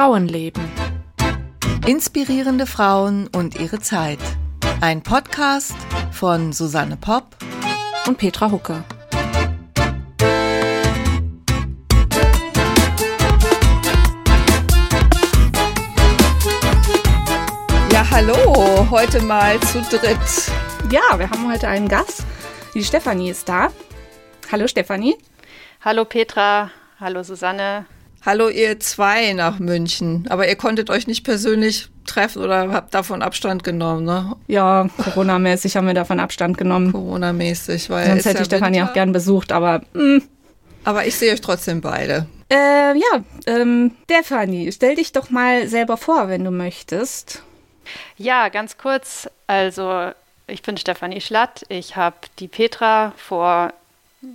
Frauenleben. Inspirierende Frauen und ihre Zeit. Ein Podcast von Susanne Popp und Petra Hucke. Ja, hallo, heute mal zu dritt. Ja, wir haben heute einen Gast. Die Stefanie ist da. Hallo Stefanie. Hallo Petra, hallo Susanne. Hallo ihr zwei nach München. Aber ihr konntet euch nicht persönlich treffen oder habt davon Abstand genommen, ne? Ja, Corona-mäßig haben wir davon Abstand genommen. Corona-mäßig, weil. Sonst hätte ich Stefanie auch gern besucht, aber. Mh. Hm. Aber ich sehe euch trotzdem beide. Äh, ja, ähm, Stefanie, stell dich doch mal selber vor, wenn du möchtest. Ja, ganz kurz. Also, ich bin Stefanie Schlatt. Ich habe die Petra vor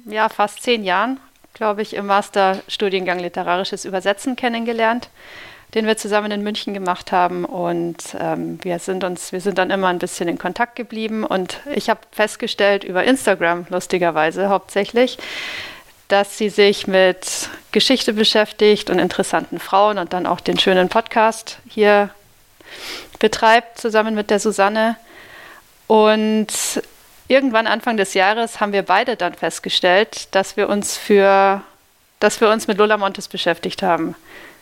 ja, fast zehn Jahren glaube ich, im Masterstudiengang Literarisches Übersetzen kennengelernt, den wir zusammen in München gemacht haben. Und ähm, wir sind uns, wir sind dann immer ein bisschen in Kontakt geblieben. Und ich habe festgestellt über Instagram, lustigerweise hauptsächlich, dass sie sich mit Geschichte beschäftigt und interessanten Frauen und dann auch den schönen Podcast hier betreibt, zusammen mit der Susanne. Und irgendwann Anfang des Jahres haben wir beide dann festgestellt, dass wir uns für, dass wir uns mit Lola Montes beschäftigt haben.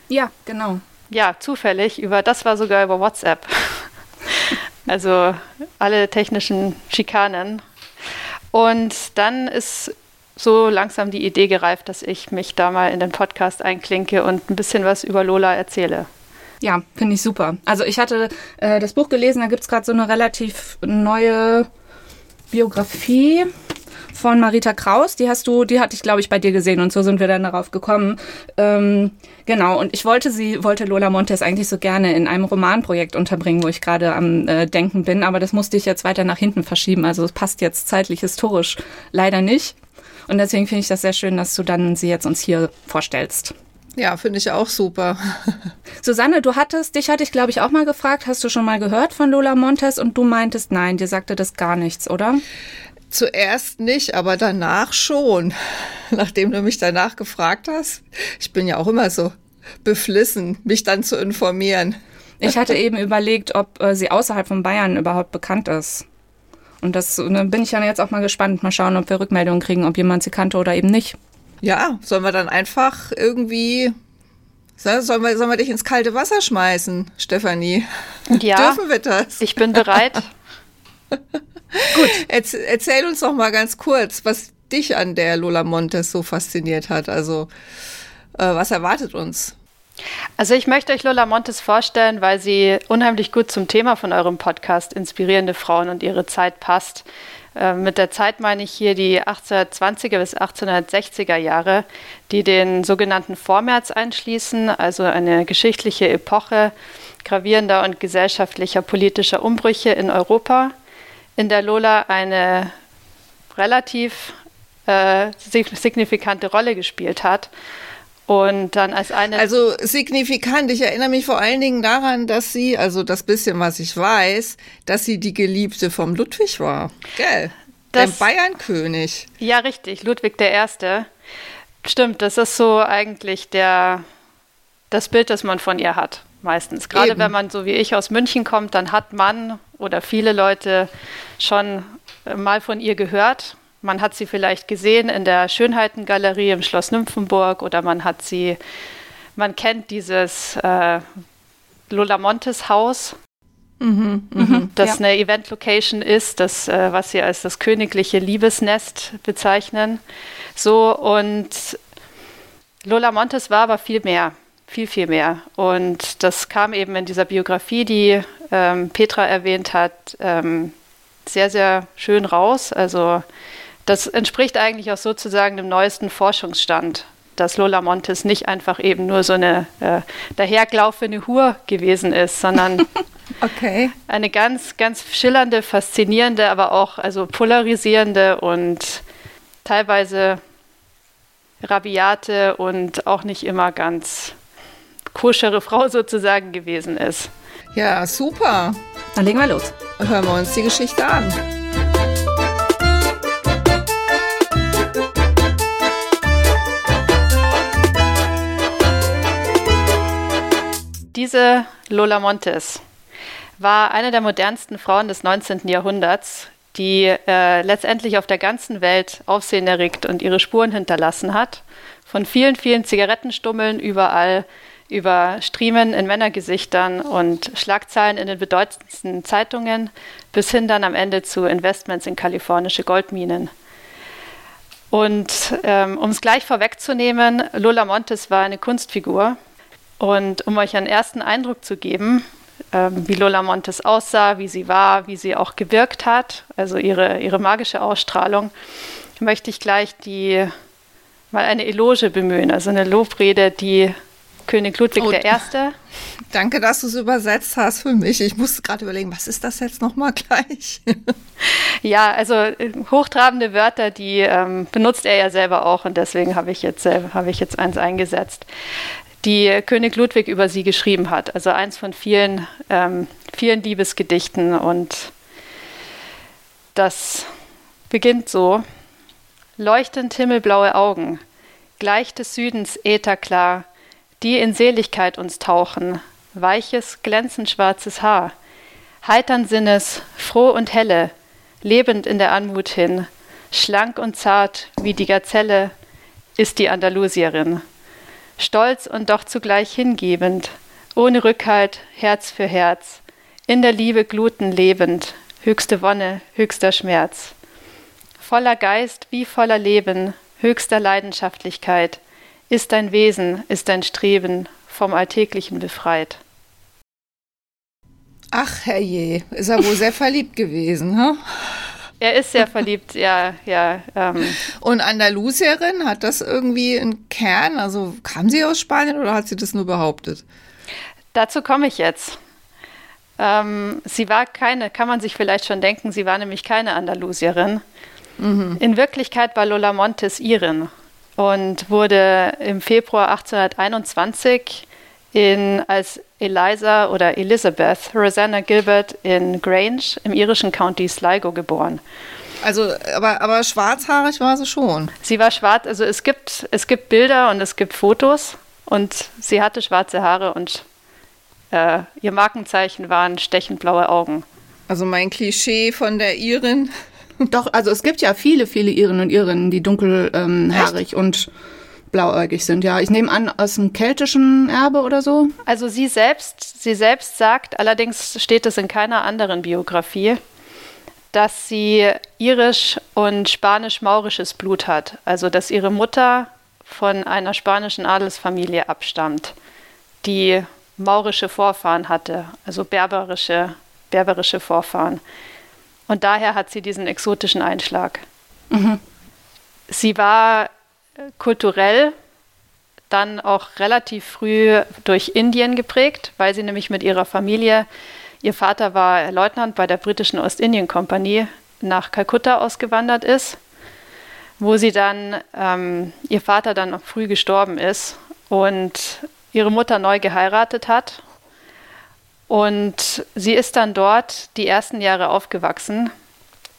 Ja, genau. Ja, zufällig. Über das war sogar über WhatsApp. also alle technischen Schikanen. Und dann ist so langsam die Idee gereift, dass ich mich da mal in den Podcast einklinke und ein bisschen was über Lola erzähle. Ja, finde ich super. Also ich hatte äh, das Buch gelesen, da gibt es gerade so eine relativ neue Biografie von Marita Kraus. Die hast du, die hatte ich, glaube ich, bei dir gesehen und so sind wir dann darauf gekommen. Ähm, genau, und ich wollte sie, wollte Lola Montes eigentlich so gerne in einem Romanprojekt unterbringen, wo ich gerade am äh, Denken bin, aber das musste ich jetzt weiter nach hinten verschieben. Also es passt jetzt zeitlich historisch leider nicht. Und deswegen finde ich das sehr schön, dass du dann sie jetzt uns hier vorstellst. Ja, finde ich auch super. Susanne, du hattest, dich hatte ich glaube ich auch mal gefragt, hast du schon mal gehört von Lola Montes und du meintest nein, dir sagte das gar nichts, oder? Zuerst nicht, aber danach schon. Nachdem du mich danach gefragt hast. Ich bin ja auch immer so beflissen, mich dann zu informieren. Ich hatte eben überlegt, ob äh, sie außerhalb von Bayern überhaupt bekannt ist. Und das dann bin ich dann jetzt auch mal gespannt. Mal schauen, ob wir Rückmeldungen kriegen, ob jemand sie kannte oder eben nicht. Ja, sollen wir dann einfach irgendwie Sollen wir, sollen wir dich ins kalte Wasser schmeißen, Stefanie? Ja. Dürfen wir das? Ich bin bereit. Gut. erzähl uns doch mal ganz kurz, was dich an der Lola Montes so fasziniert hat. Also, äh, was erwartet uns? Also ich möchte euch Lola Montes vorstellen, weil sie unheimlich gut zum Thema von eurem Podcast Inspirierende Frauen und ihre Zeit passt. Äh, mit der Zeit meine ich hier die 1820er bis 1860er Jahre, die den sogenannten Vormärz einschließen, also eine geschichtliche Epoche gravierender und gesellschaftlicher politischer Umbrüche in Europa, in der Lola eine relativ äh, signifikante Rolle gespielt hat. Und dann als eine. Also signifikant. Ich erinnere mich vor allen Dingen daran, dass sie, also das bisschen, was ich weiß, dass sie die Geliebte vom Ludwig war. Gell? Der Bayernkönig. Ja, richtig. Ludwig der Erste. Stimmt, das ist so eigentlich der, das Bild, das man von ihr hat, meistens. Gerade Eben. wenn man so wie ich aus München kommt, dann hat man oder viele Leute schon mal von ihr gehört man hat sie vielleicht gesehen in der Schönheitengalerie im Schloss Nymphenburg oder man hat sie, man kennt dieses äh, Lola Montes Haus, mhm, mhm, das ja. eine Event-Location ist, das, äh, was sie als das königliche Liebesnest bezeichnen. So und Lola Montes war aber viel mehr, viel, viel mehr. Und das kam eben in dieser Biografie, die ähm, Petra erwähnt hat, ähm, sehr, sehr schön raus. Also das entspricht eigentlich auch sozusagen dem neuesten Forschungsstand, dass Lola Montes nicht einfach eben nur so eine äh, dahergelaufene Hur gewesen ist, sondern okay. eine ganz, ganz schillernde, faszinierende, aber auch also polarisierende und teilweise rabiate und auch nicht immer ganz koschere Frau sozusagen gewesen ist. Ja, super. Dann legen wir los. Hören wir uns die Geschichte an. Diese Lola Montes war eine der modernsten Frauen des 19. Jahrhunderts, die äh, letztendlich auf der ganzen Welt Aufsehen erregt und ihre Spuren hinterlassen hat. Von vielen, vielen Zigarettenstummeln überall über Striemen in Männergesichtern und Schlagzeilen in den bedeutendsten Zeitungen bis hin dann am Ende zu Investments in kalifornische Goldminen. Und ähm, um es gleich vorwegzunehmen, Lola Montes war eine Kunstfigur. Und um euch einen ersten Eindruck zu geben, ähm, wie Lola Montes aussah, wie sie war, wie sie auch gewirkt hat, also ihre, ihre magische Ausstrahlung, möchte ich gleich die mal eine Eloge bemühen, also eine Lobrede, die König Ludwig oh, I. Danke, dass du es übersetzt hast für mich. Ich musste gerade überlegen, was ist das jetzt nochmal gleich? ja, also äh, hochtrabende Wörter, die ähm, benutzt er ja selber auch und deswegen habe ich, jetzt, äh, hab ich jetzt eins eingesetzt, die König Ludwig über sie geschrieben hat. Also eins von vielen, ähm, vielen Liebesgedichten und das beginnt so. Leuchtend himmelblaue Augen, gleich des Südens ätherklar, die in Seligkeit uns tauchen, weiches, glänzend schwarzes Haar, heitern Sinnes, froh und helle, lebend in der Anmut hin, schlank und zart wie die Gazelle ist die Andalusierin, stolz und doch zugleich hingebend, ohne Rückhalt, Herz für Herz, in der Liebe gluten lebend, höchste Wonne, höchster Schmerz. Voller Geist wie voller Leben, höchster Leidenschaftlichkeit, ist dein Wesen, ist dein Streben vom Alltäglichen befreit. Ach, herrje, ist er wohl sehr verliebt gewesen, ha? Er ist sehr verliebt, ja, ja. Ähm. Und Andalusierin, hat das irgendwie einen Kern? Also kam sie aus Spanien oder hat sie das nur behauptet? Dazu komme ich jetzt. Ähm, sie war keine, kann man sich vielleicht schon denken, sie war nämlich keine Andalusierin. Mhm. In Wirklichkeit war Lola Montes Irin und wurde im Februar 1821 in, als Eliza oder Elizabeth Rosanna Gilbert in Grange im irischen County Sligo geboren. Also, aber, aber schwarzhaarig war sie schon. Sie war schwarz, also es gibt, es gibt Bilder und es gibt Fotos und sie hatte schwarze Haare und äh, ihr Markenzeichen waren stechend blaue Augen. Also mein Klischee von der Irin Doch, also es gibt ja viele, viele Iren und Irinnen, die dunkelhaarig ähm, und blauäugig sind. Ja, ich nehme an aus dem keltischen Erbe oder so. Also sie selbst, sie selbst sagt, allerdings steht es in keiner anderen Biografie, dass sie irisch und spanisch-maurisches Blut hat. Also dass ihre Mutter von einer spanischen Adelsfamilie abstammt, die maurische Vorfahren hatte, also berberische, berberische Vorfahren. Und daher hat sie diesen exotischen Einschlag. Mhm. Sie war kulturell dann auch relativ früh durch Indien geprägt, weil sie nämlich mit ihrer Familie, ihr Vater war Leutnant bei der britischen Ostindien-Kompanie, nach Kalkutta ausgewandert ist, wo sie dann, ähm, ihr Vater dann früh gestorben ist und ihre Mutter neu geheiratet hat. Und sie ist dann dort die ersten Jahre aufgewachsen,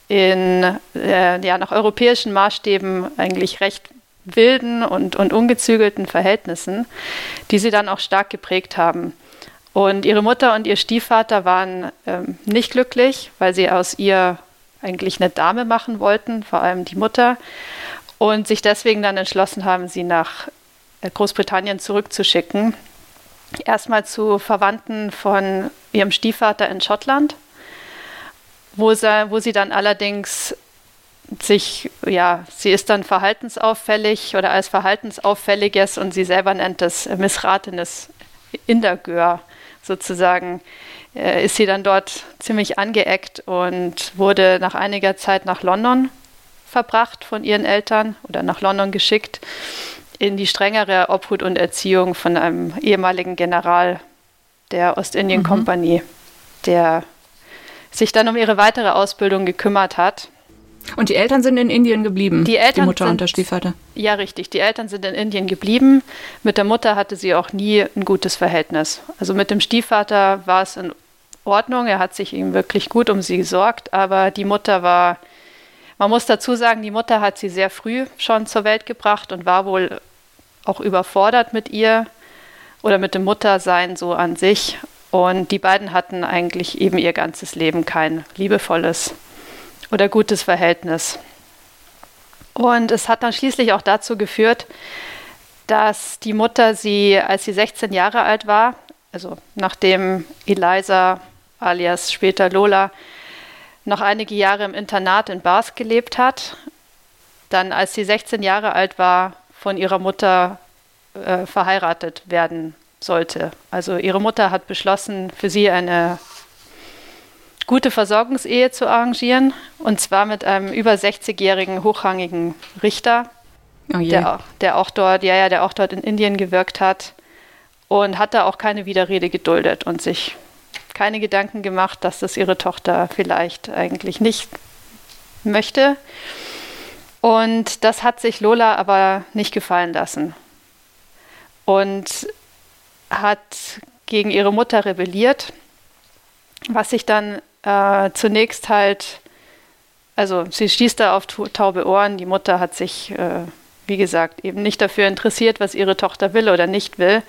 in äh, ja, nach europäischen Maßstäben eigentlich recht wilden und, und ungezügelten Verhältnissen, die sie dann auch stark geprägt haben. Und ihre Mutter und ihr Stiefvater waren ähm, nicht glücklich, weil sie aus ihr eigentlich eine Dame machen wollten, vor allem die Mutter, und sich deswegen dann entschlossen haben, sie nach äh, Großbritannien zurückzuschicken, erstmal zu Verwandten von ihrem Stiefvater in Schottland, wo sie, wo sie dann allerdings sich, ja, sie ist dann verhaltensauffällig oder als verhaltensauffälliges und sie selber nennt es missratenes Indergör sozusagen, äh, ist sie dann dort ziemlich angeeckt und wurde nach einiger Zeit nach London verbracht von ihren Eltern oder nach London geschickt in die strengere Obhut und Erziehung von einem ehemaligen General der Ostindien-Kompanie, mhm. der sich dann um ihre weitere Ausbildung gekümmert hat. Und die Eltern sind in Indien geblieben, die, Eltern die Mutter sind, und der Stiefvater. Ja, richtig. Die Eltern sind in Indien geblieben. Mit der Mutter hatte sie auch nie ein gutes Verhältnis. Also mit dem Stiefvater war es in Ordnung. Er hat sich ihm wirklich gut um sie gesorgt, aber die Mutter war man muss dazu sagen, die Mutter hat sie sehr früh schon zur Welt gebracht und war wohl auch überfordert mit ihr oder mit dem Muttersein so an sich. Und die beiden hatten eigentlich eben ihr ganzes Leben kein liebevolles oder gutes Verhältnis. Und es hat dann schließlich auch dazu geführt, dass die Mutter sie, als sie 16 Jahre alt war, also nachdem Eliza alias später Lola noch einige Jahre im Internat in Bath gelebt hat, dann als sie 16 Jahre alt war, von ihrer Mutter äh, verheiratet werden sollte. Also ihre Mutter hat beschlossen, für sie eine gute Versorgungsehe zu arrangieren, und zwar mit einem über 60-jährigen hochrangigen Richter, oh der, der, auch dort, ja, ja, der auch dort in Indien gewirkt hat und hat da auch keine Widerrede geduldet und sich keine Gedanken gemacht, dass das ihre Tochter vielleicht eigentlich nicht möchte. Und das hat sich Lola aber nicht gefallen lassen und hat gegen ihre Mutter rebelliert, was sich dann äh, zunächst halt, also sie stieß da auf taube Ohren, die Mutter hat sich, äh, wie gesagt, eben nicht dafür interessiert, was ihre Tochter will oder nicht will.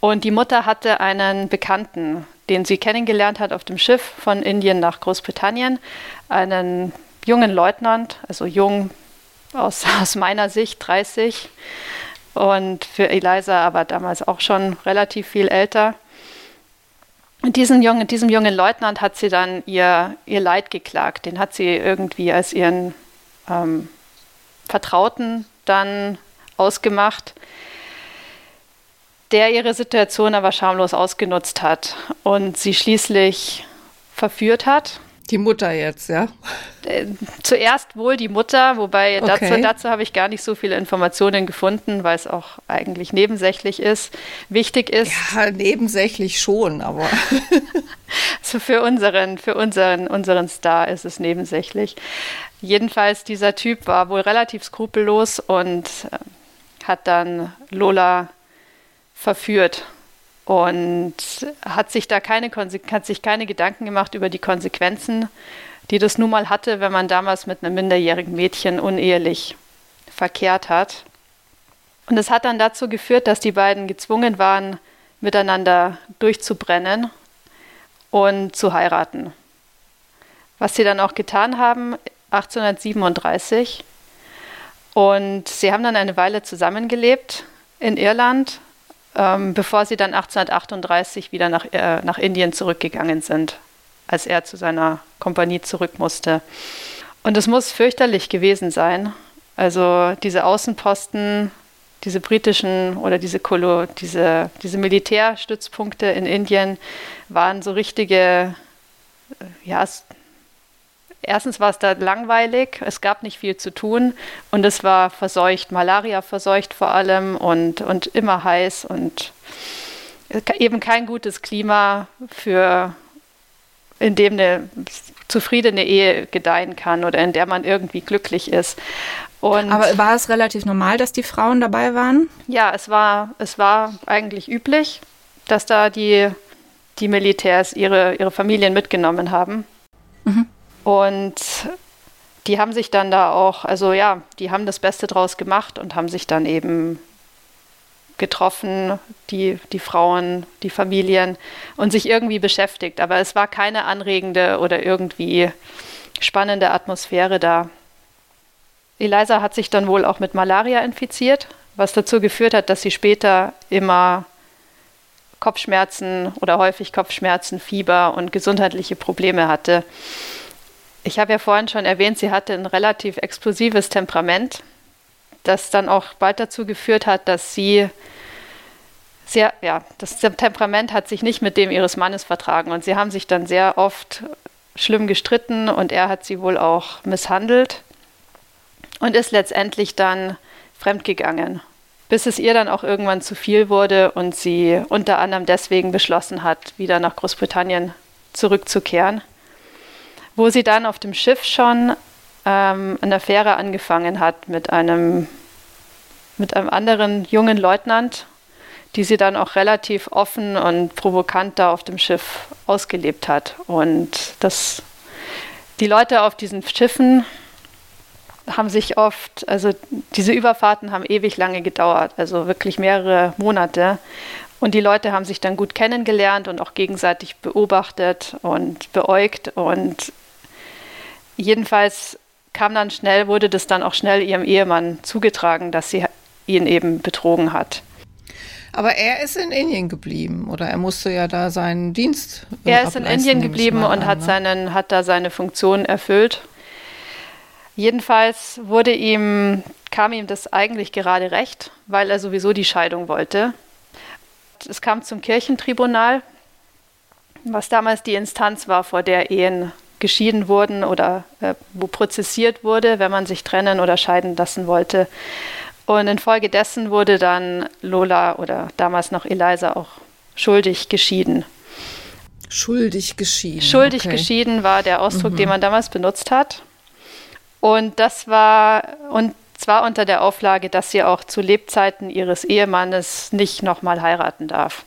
Und die Mutter hatte einen Bekannten, den sie kennengelernt hat auf dem Schiff von Indien nach Großbritannien, einen jungen Leutnant, also jung aus, aus meiner Sicht, 30, und für Eliza aber damals auch schon relativ viel älter. Diesen jungen, diesem jungen Leutnant hat sie dann ihr, ihr Leid geklagt. Den hat sie irgendwie als ihren ähm, Vertrauten dann ausgemacht der ihre Situation aber schamlos ausgenutzt hat und sie schließlich verführt hat. Die Mutter jetzt, ja? Äh, zuerst wohl die Mutter, wobei okay. dazu, dazu habe ich gar nicht so viele Informationen gefunden, weil es auch eigentlich nebensächlich ist. Wichtig ist. Ja, nebensächlich schon, aber. also für unseren, für unseren, unseren Star ist es nebensächlich. Jedenfalls, dieser Typ war wohl relativ skrupellos und äh, hat dann Lola verführt und hat sich da keine, hat sich keine Gedanken gemacht über die Konsequenzen, die das nun mal hatte, wenn man damals mit einem minderjährigen Mädchen unehelich verkehrt hat. Und es hat dann dazu geführt, dass die beiden gezwungen waren, miteinander durchzubrennen und zu heiraten. Was sie dann auch getan haben, 1837. Und sie haben dann eine Weile zusammengelebt in Irland ähm, bevor sie dann 1838 wieder nach, äh, nach Indien zurückgegangen sind, als er zu seiner Kompanie zurück musste. Und es muss fürchterlich gewesen sein. Also diese Außenposten, diese britischen oder diese, Kolo, diese, diese Militärstützpunkte in Indien waren so richtige, äh, ja, erstens war es da langweilig, es gab nicht viel zu tun und es war verseucht, Malaria verseucht vor allem und, und immer heiß und eben kein gutes Klima für in dem eine zufriedene Ehe gedeihen kann oder in der man irgendwie glücklich ist. Und Aber war es relativ normal, dass die Frauen dabei waren? Ja, es war, es war eigentlich üblich, dass da die, die Militärs ihre, ihre Familien mitgenommen haben. Und die haben sich dann da auch, also ja, die haben das Beste draus gemacht und haben sich dann eben getroffen, die, die Frauen, die Familien und sich irgendwie beschäftigt. Aber es war keine anregende oder irgendwie spannende Atmosphäre da. Eliza hat sich dann wohl auch mit Malaria infiziert, was dazu geführt hat, dass sie später immer Kopfschmerzen oder häufig Kopfschmerzen, Fieber und gesundheitliche Probleme hatte. Ich habe ja vorhin schon erwähnt, sie hatte ein relativ explosives Temperament, das dann auch bald dazu geführt hat, dass sie sehr, ja, das Temperament hat sich nicht mit dem ihres Mannes vertragen. Und sie haben sich dann sehr oft schlimm gestritten und er hat sie wohl auch misshandelt und ist letztendlich dann fremdgegangen, bis es ihr dann auch irgendwann zu viel wurde und sie unter anderem deswegen beschlossen hat, wieder nach Großbritannien zurückzukehren wo sie dann auf dem Schiff schon ähm, eine Affäre angefangen hat mit einem, mit einem anderen jungen Leutnant, die sie dann auch relativ offen und provokant da auf dem Schiff ausgelebt hat. Und das, die Leute auf diesen Schiffen haben sich oft, also diese Überfahrten haben ewig lange gedauert, also wirklich mehrere Monate. Und die Leute haben sich dann gut kennengelernt und auch gegenseitig beobachtet und beäugt. Und jedenfalls kam dann schnell, wurde das dann auch schnell ihrem Ehemann zugetragen, dass sie ihn eben betrogen hat. Aber er ist in Indien geblieben oder er musste ja da seinen Dienst. Äh, er ist in Indien geblieben und an, hat, ne? seinen, hat da seine Funktion erfüllt. Jedenfalls wurde ihm, kam ihm das eigentlich gerade recht, weil er sowieso die Scheidung wollte. Es kam zum Kirchentribunal, was damals die Instanz war, vor der Ehen geschieden wurden oder äh, wo prozessiert wurde, wenn man sich trennen oder scheiden lassen wollte. Und infolgedessen wurde dann Lola oder damals noch Eliza auch schuldig geschieden. Schuldig geschieden. Schuldig okay. geschieden war der Ausdruck, mhm. den man damals benutzt hat. Und das war, und zwar unter der Auflage, dass sie auch zu Lebzeiten ihres Ehemannes nicht nochmal heiraten darf.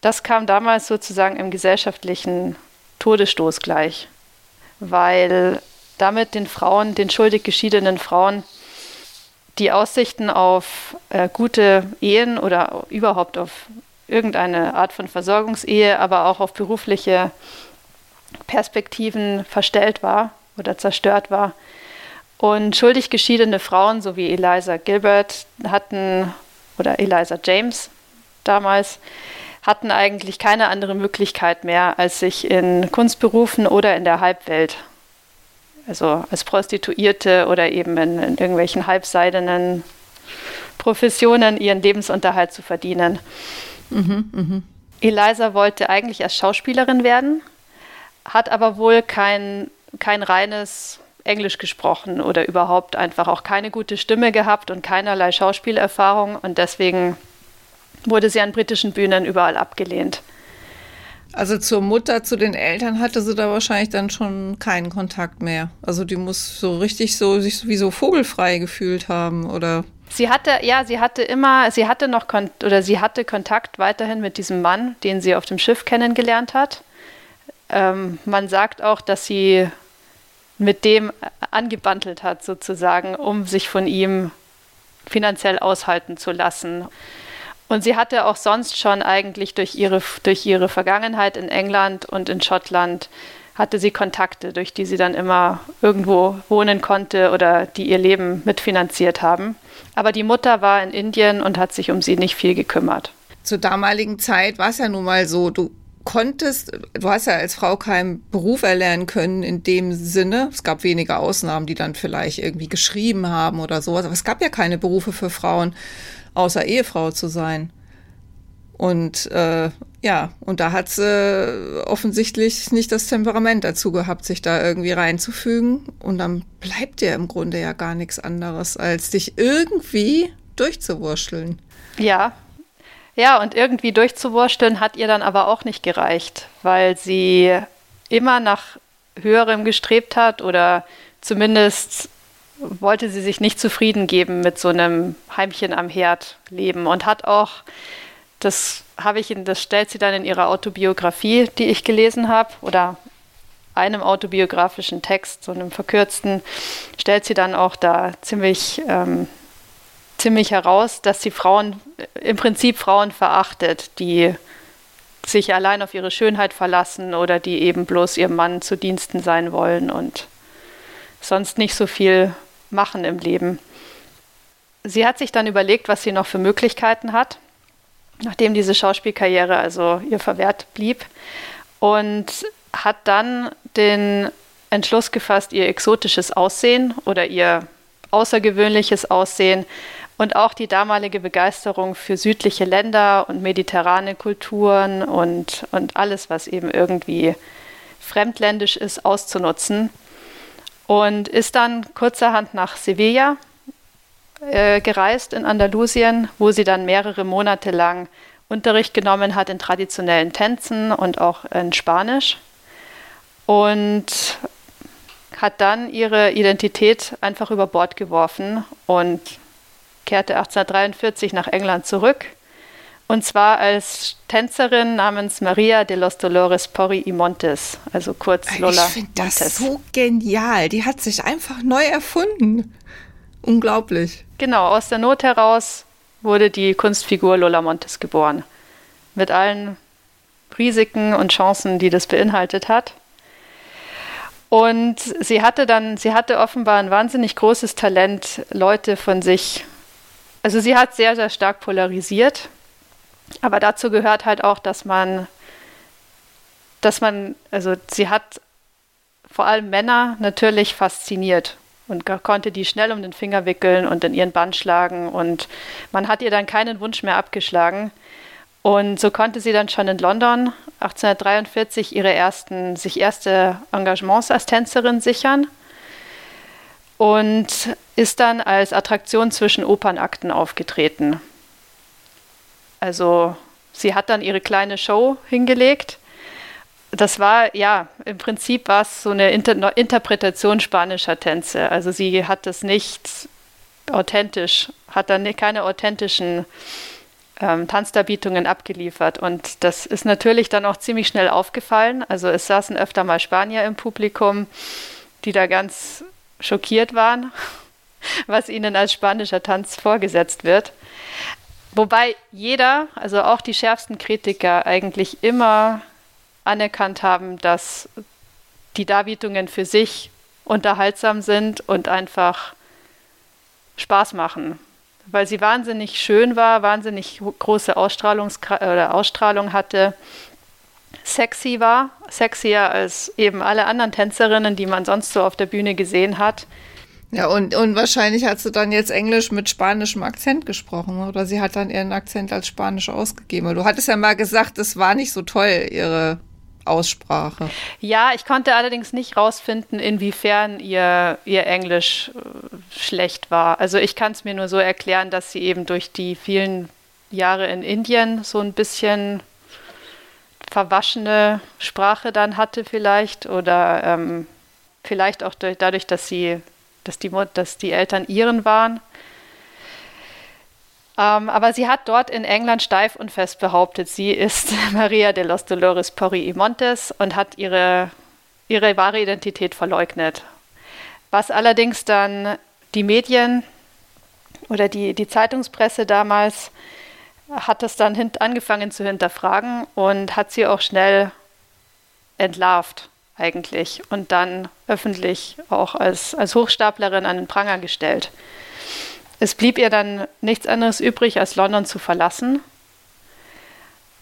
Das kam damals sozusagen im gesellschaftlichen Todesstoß gleich, weil damit den Frauen, den schuldig geschiedenen Frauen, die Aussichten auf äh, gute Ehen oder überhaupt auf irgendeine Art von Versorgungsehe, aber auch auf berufliche Perspektiven verstellt war oder zerstört war. Und schuldig geschiedene Frauen, so wie Eliza Gilbert, hatten, oder Eliza James damals, hatten eigentlich keine andere Möglichkeit mehr, als sich in Kunstberufen oder in der Halbwelt also als Prostituierte oder eben in, in irgendwelchen halbseidenen Professionen ihren Lebensunterhalt zu verdienen. Mhm, mh. Eliza wollte eigentlich als Schauspielerin werden, hat aber wohl kein, kein reines Englisch gesprochen oder überhaupt einfach auch keine gute Stimme gehabt und keinerlei Schauspielerfahrung und deswegen wurde sie an britischen Bühnen überall abgelehnt. Also zur Mutter, zu den Eltern hatte sie da wahrscheinlich dann schon keinen Kontakt mehr. Also die muss so richtig so sich wie so vogelfrei gefühlt haben, oder? Sie hatte, ja, sie hatte immer, sie hatte noch Kon oder sie hatte Kontakt weiterhin mit diesem Mann, den sie auf dem Schiff kennengelernt hat. Ähm, man sagt auch, dass sie mit dem angebandelt hat, sozusagen, um sich von ihm finanziell aushalten zu lassen. Und sie hatte auch sonst schon eigentlich durch ihre, durch ihre Vergangenheit in England und in Schottland hatte sie Kontakte, durch die sie dann immer irgendwo wohnen konnte oder die ihr Leben mitfinanziert haben. Aber die Mutter war in Indien und hat sich um sie nicht viel gekümmert. Zur damaligen Zeit war es ja nun mal so, du konntest, du hast ja als Frau keinen Beruf erlernen können in dem Sinne. Es gab wenige Ausnahmen, die dann vielleicht irgendwie geschrieben haben oder sowas, aber es gab ja keine Berufe für Frauen außer Ehefrau zu sein. Und äh, ja, und da hat sie offensichtlich nicht das Temperament dazu gehabt, sich da irgendwie reinzufügen. Und dann bleibt dir im Grunde ja gar nichts anderes, als dich irgendwie durchzuwurschteln. Ja. Ja, und irgendwie durchzuwursteln hat ihr dann aber auch nicht gereicht, weil sie immer nach höherem gestrebt hat oder zumindest wollte sie sich nicht zufrieden geben mit so einem Heimchen am Herd leben und hat auch, das habe ich das stellt sie dann in ihrer Autobiografie, die ich gelesen habe, oder einem autobiografischen Text, so einem verkürzten, stellt sie dann auch da ziemlich, ähm, ziemlich heraus, dass sie Frauen, im Prinzip Frauen verachtet, die sich allein auf ihre Schönheit verlassen oder die eben bloß ihrem Mann zu Diensten sein wollen und sonst nicht so viel machen im Leben. Sie hat sich dann überlegt, was sie noch für Möglichkeiten hat, nachdem diese Schauspielkarriere also ihr verwehrt blieb und hat dann den Entschluss gefasst, ihr exotisches Aussehen oder ihr außergewöhnliches Aussehen und auch die damalige Begeisterung für südliche Länder und mediterrane Kulturen und, und alles, was eben irgendwie fremdländisch ist, auszunutzen und ist dann kurzerhand nach Sevilla äh, gereist in Andalusien, wo sie dann mehrere Monate lang Unterricht genommen hat in traditionellen Tänzen und auch in Spanisch und hat dann ihre Identität einfach über Bord geworfen und kehrte 1843 nach England zurück und zwar als Tänzerin namens Maria de los Dolores Porri y Montes, also kurz Lola. Ich finde das so genial. Die hat sich einfach neu erfunden. Unglaublich. Genau, aus der Not heraus wurde die Kunstfigur Lola Montes geboren. mit allen Risiken und Chancen, die das beinhaltet hat. Und sie hatte dann, sie hatte offenbar ein wahnsinnig großes Talent, Leute von sich, also sie hat sehr, sehr stark polarisiert, aber dazu gehört halt auch, dass man, dass man, also sie hat vor allem Männer natürlich fasziniert und konnte die schnell um den Finger wickeln und in ihren Bann schlagen und man hat ihr dann keinen Wunsch mehr abgeschlagen. Und so konnte sie dann schon in London 1843 ihre ersten, sich erste Engagements als Tänzerin sichern und ist dann als Attraktion zwischen Opernakten aufgetreten. Also sie hat dann ihre kleine Show hingelegt. Das war, ja, im Prinzip war so eine Inter Interpretation spanischer Tänze. Also sie hat es nicht authentisch, hat dann keine authentischen ähm, Tanzdarbietungen abgeliefert. Und das ist natürlich dann auch ziemlich schnell aufgefallen. Also es saßen öfter mal Spanier im Publikum, die da ganz schockiert waren, was ihnen als spanischer Tanz vorgesetzt wird. Wobei jeder, also auch die schärfsten Kritiker, eigentlich immer anerkannt haben, dass die Darbietungen für sich unterhaltsam sind und einfach Spaß machen weil sie wahnsinnig schön war, wahnsinnig große oder Ausstrahlung hatte, sexy war, sexier als eben alle anderen Tänzerinnen, die man sonst so auf der Bühne gesehen hat. Ja, und, und wahrscheinlich hat sie dann jetzt Englisch mit spanischem Akzent gesprochen oder sie hat dann ihren Akzent als Spanisch ausgegeben. Du hattest ja mal gesagt, es war nicht so toll, ihre Aussprache. Ja, ich konnte allerdings nicht rausfinden, inwiefern ihr, ihr Englisch äh, schlecht war. Also ich kann es mir nur so erklären, dass sie eben durch die vielen Jahre in Indien so ein bisschen verwaschene Sprache dann hatte vielleicht oder ähm, vielleicht auch durch, dadurch, dass sie, dass die, dass die Eltern ihren waren. Ähm, aber sie hat dort in England steif und fest behauptet, sie ist Maria de los Dolores Porri y Montes und hat ihre, ihre wahre Identität verleugnet. Was allerdings dann die Medien oder die, die Zeitungspresse damals hat es dann angefangen zu hinterfragen und hat sie auch schnell entlarvt eigentlich und dann öffentlich auch als, als Hochstaplerin an den Pranger gestellt. Es blieb ihr dann nichts anderes übrig, als London zu verlassen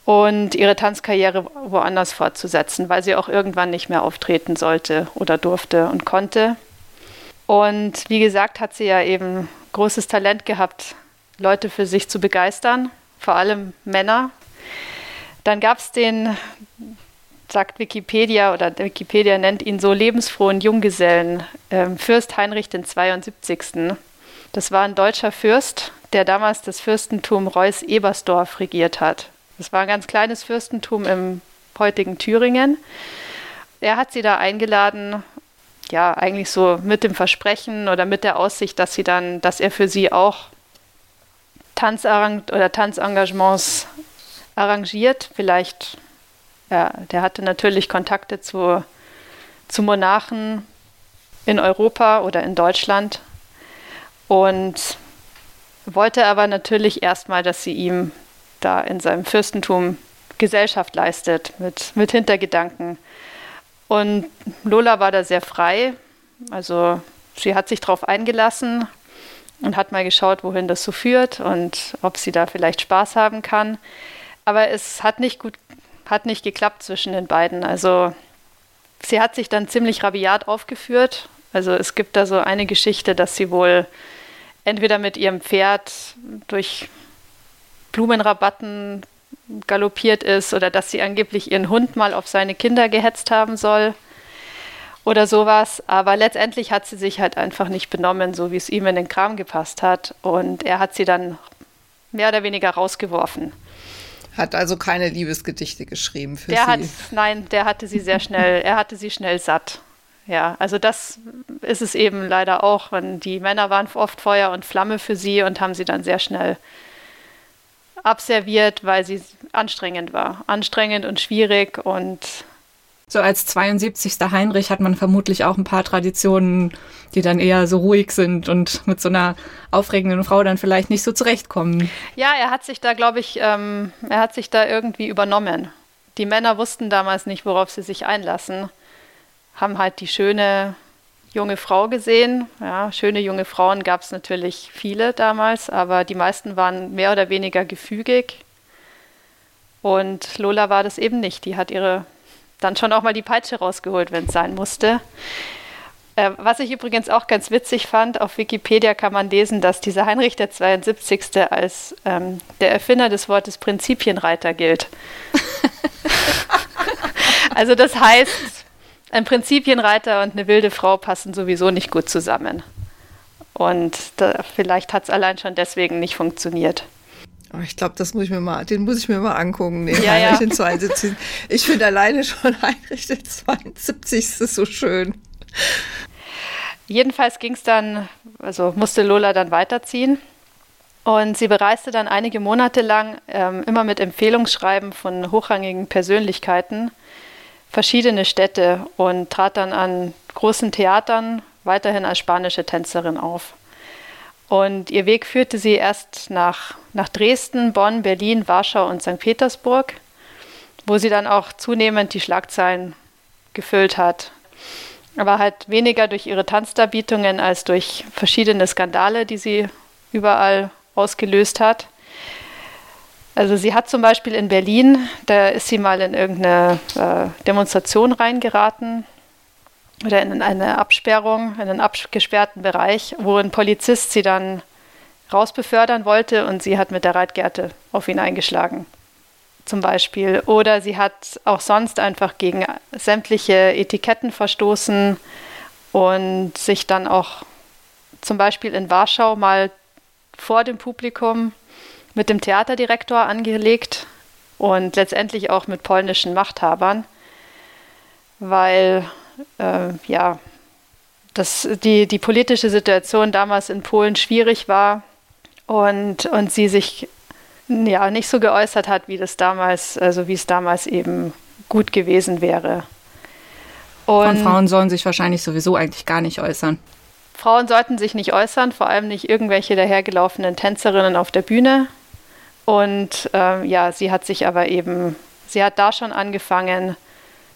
und ihre Tanzkarriere woanders fortzusetzen, weil sie auch irgendwann nicht mehr auftreten sollte oder durfte und konnte. Und wie gesagt, hat sie ja eben großes Talent gehabt, Leute für sich zu begeistern, vor allem Männer. Dann gab es den, sagt Wikipedia oder Wikipedia nennt ihn so lebensfrohen Junggesellen, äh, Fürst Heinrich den 72. Das war ein deutscher Fürst, der damals das Fürstentum Reuß-Ebersdorf regiert hat. Das war ein ganz kleines Fürstentum im heutigen Thüringen. Er hat sie da eingeladen, ja, eigentlich so mit dem Versprechen oder mit der Aussicht, dass sie dann, dass er für sie auch Tanzarrang oder Tanzengagements arrangiert. Vielleicht, ja, der hatte natürlich Kontakte zu, zu Monarchen in Europa oder in Deutschland und wollte aber natürlich erstmal, dass sie ihm da in seinem Fürstentum Gesellschaft leistet, mit, mit Hintergedanken. Und Lola war da sehr frei, also sie hat sich darauf eingelassen und hat mal geschaut, wohin das so führt und ob sie da vielleicht Spaß haben kann. Aber es hat nicht gut, hat nicht geklappt zwischen den beiden. Also sie hat sich dann ziemlich rabiat aufgeführt. Also es gibt da so eine Geschichte, dass sie wohl entweder mit ihrem Pferd durch Blumenrabatten galoppiert ist oder dass sie angeblich ihren Hund mal auf seine Kinder gehetzt haben soll oder sowas. Aber letztendlich hat sie sich halt einfach nicht benommen, so wie es ihm in den Kram gepasst hat. Und er hat sie dann mehr oder weniger rausgeworfen. Hat also keine Liebesgedichte geschrieben für der sie. Hat, nein, der hatte sie sehr schnell, er hatte sie schnell satt. Ja, also das ist es eben leider auch, wenn die Männer waren oft Feuer und Flamme für sie und haben sie dann sehr schnell abserviert, weil sie anstrengend war. Anstrengend und schwierig und so als 72. Heinrich hat man vermutlich auch ein paar Traditionen, die dann eher so ruhig sind und mit so einer aufregenden Frau dann vielleicht nicht so zurechtkommen. Ja, er hat sich da, glaube ich, ähm, er hat sich da irgendwie übernommen. Die Männer wussten damals nicht, worauf sie sich einlassen, haben halt die schöne junge Frau gesehen. Ja, schöne junge Frauen gab es natürlich viele damals, aber die meisten waren mehr oder weniger gefügig. Und Lola war das eben nicht. Die hat ihre dann schon auch mal die Peitsche rausgeholt, wenn es sein musste. Äh, was ich übrigens auch ganz witzig fand, auf Wikipedia kann man lesen, dass dieser Heinrich der 72. als ähm, der Erfinder des Wortes Prinzipienreiter gilt. also das heißt, ein Prinzipienreiter und eine wilde Frau passen sowieso nicht gut zusammen. Und da, vielleicht hat es allein schon deswegen nicht funktioniert. Oh, ich glaube, das muss ich mir mal, den muss ich mir mal angucken, den ja, Heinrich ja. den 72. Ich finde alleine schon Heinrich den 72. ist so schön. Jedenfalls ging es dann, also musste Lola dann weiterziehen. Und sie bereiste dann einige Monate lang ähm, immer mit Empfehlungsschreiben von hochrangigen Persönlichkeiten verschiedene Städte und trat dann an großen Theatern weiterhin als spanische Tänzerin auf. Und ihr Weg führte sie erst nach, nach Dresden, Bonn, Berlin, Warschau und St. Petersburg, wo sie dann auch zunehmend die Schlagzeilen gefüllt hat. Aber halt weniger durch ihre Tanzdarbietungen als durch verschiedene Skandale, die sie überall ausgelöst hat. Also sie hat zum Beispiel in Berlin, da ist sie mal in irgendeine äh, Demonstration reingeraten oder in eine Absperrung, in einen abgesperrten Bereich, wo ein Polizist sie dann rausbefördern wollte und sie hat mit der Reitgerte auf ihn eingeschlagen. Zum Beispiel. Oder sie hat auch sonst einfach gegen sämtliche Etiketten verstoßen und sich dann auch zum Beispiel in Warschau mal vor dem Publikum mit dem Theaterdirektor angelegt und letztendlich auch mit polnischen Machthabern, weil äh, ja, dass die, die politische Situation damals in Polen schwierig war und, und sie sich ja nicht so geäußert hat, wie das damals, also wie es damals eben gut gewesen wäre. Und Frauen sollen sich wahrscheinlich sowieso eigentlich gar nicht äußern. Frauen sollten sich nicht äußern, vor allem nicht irgendwelche dahergelaufenen Tänzerinnen auf der Bühne. Und ähm, ja, sie hat sich aber eben, sie hat da schon angefangen,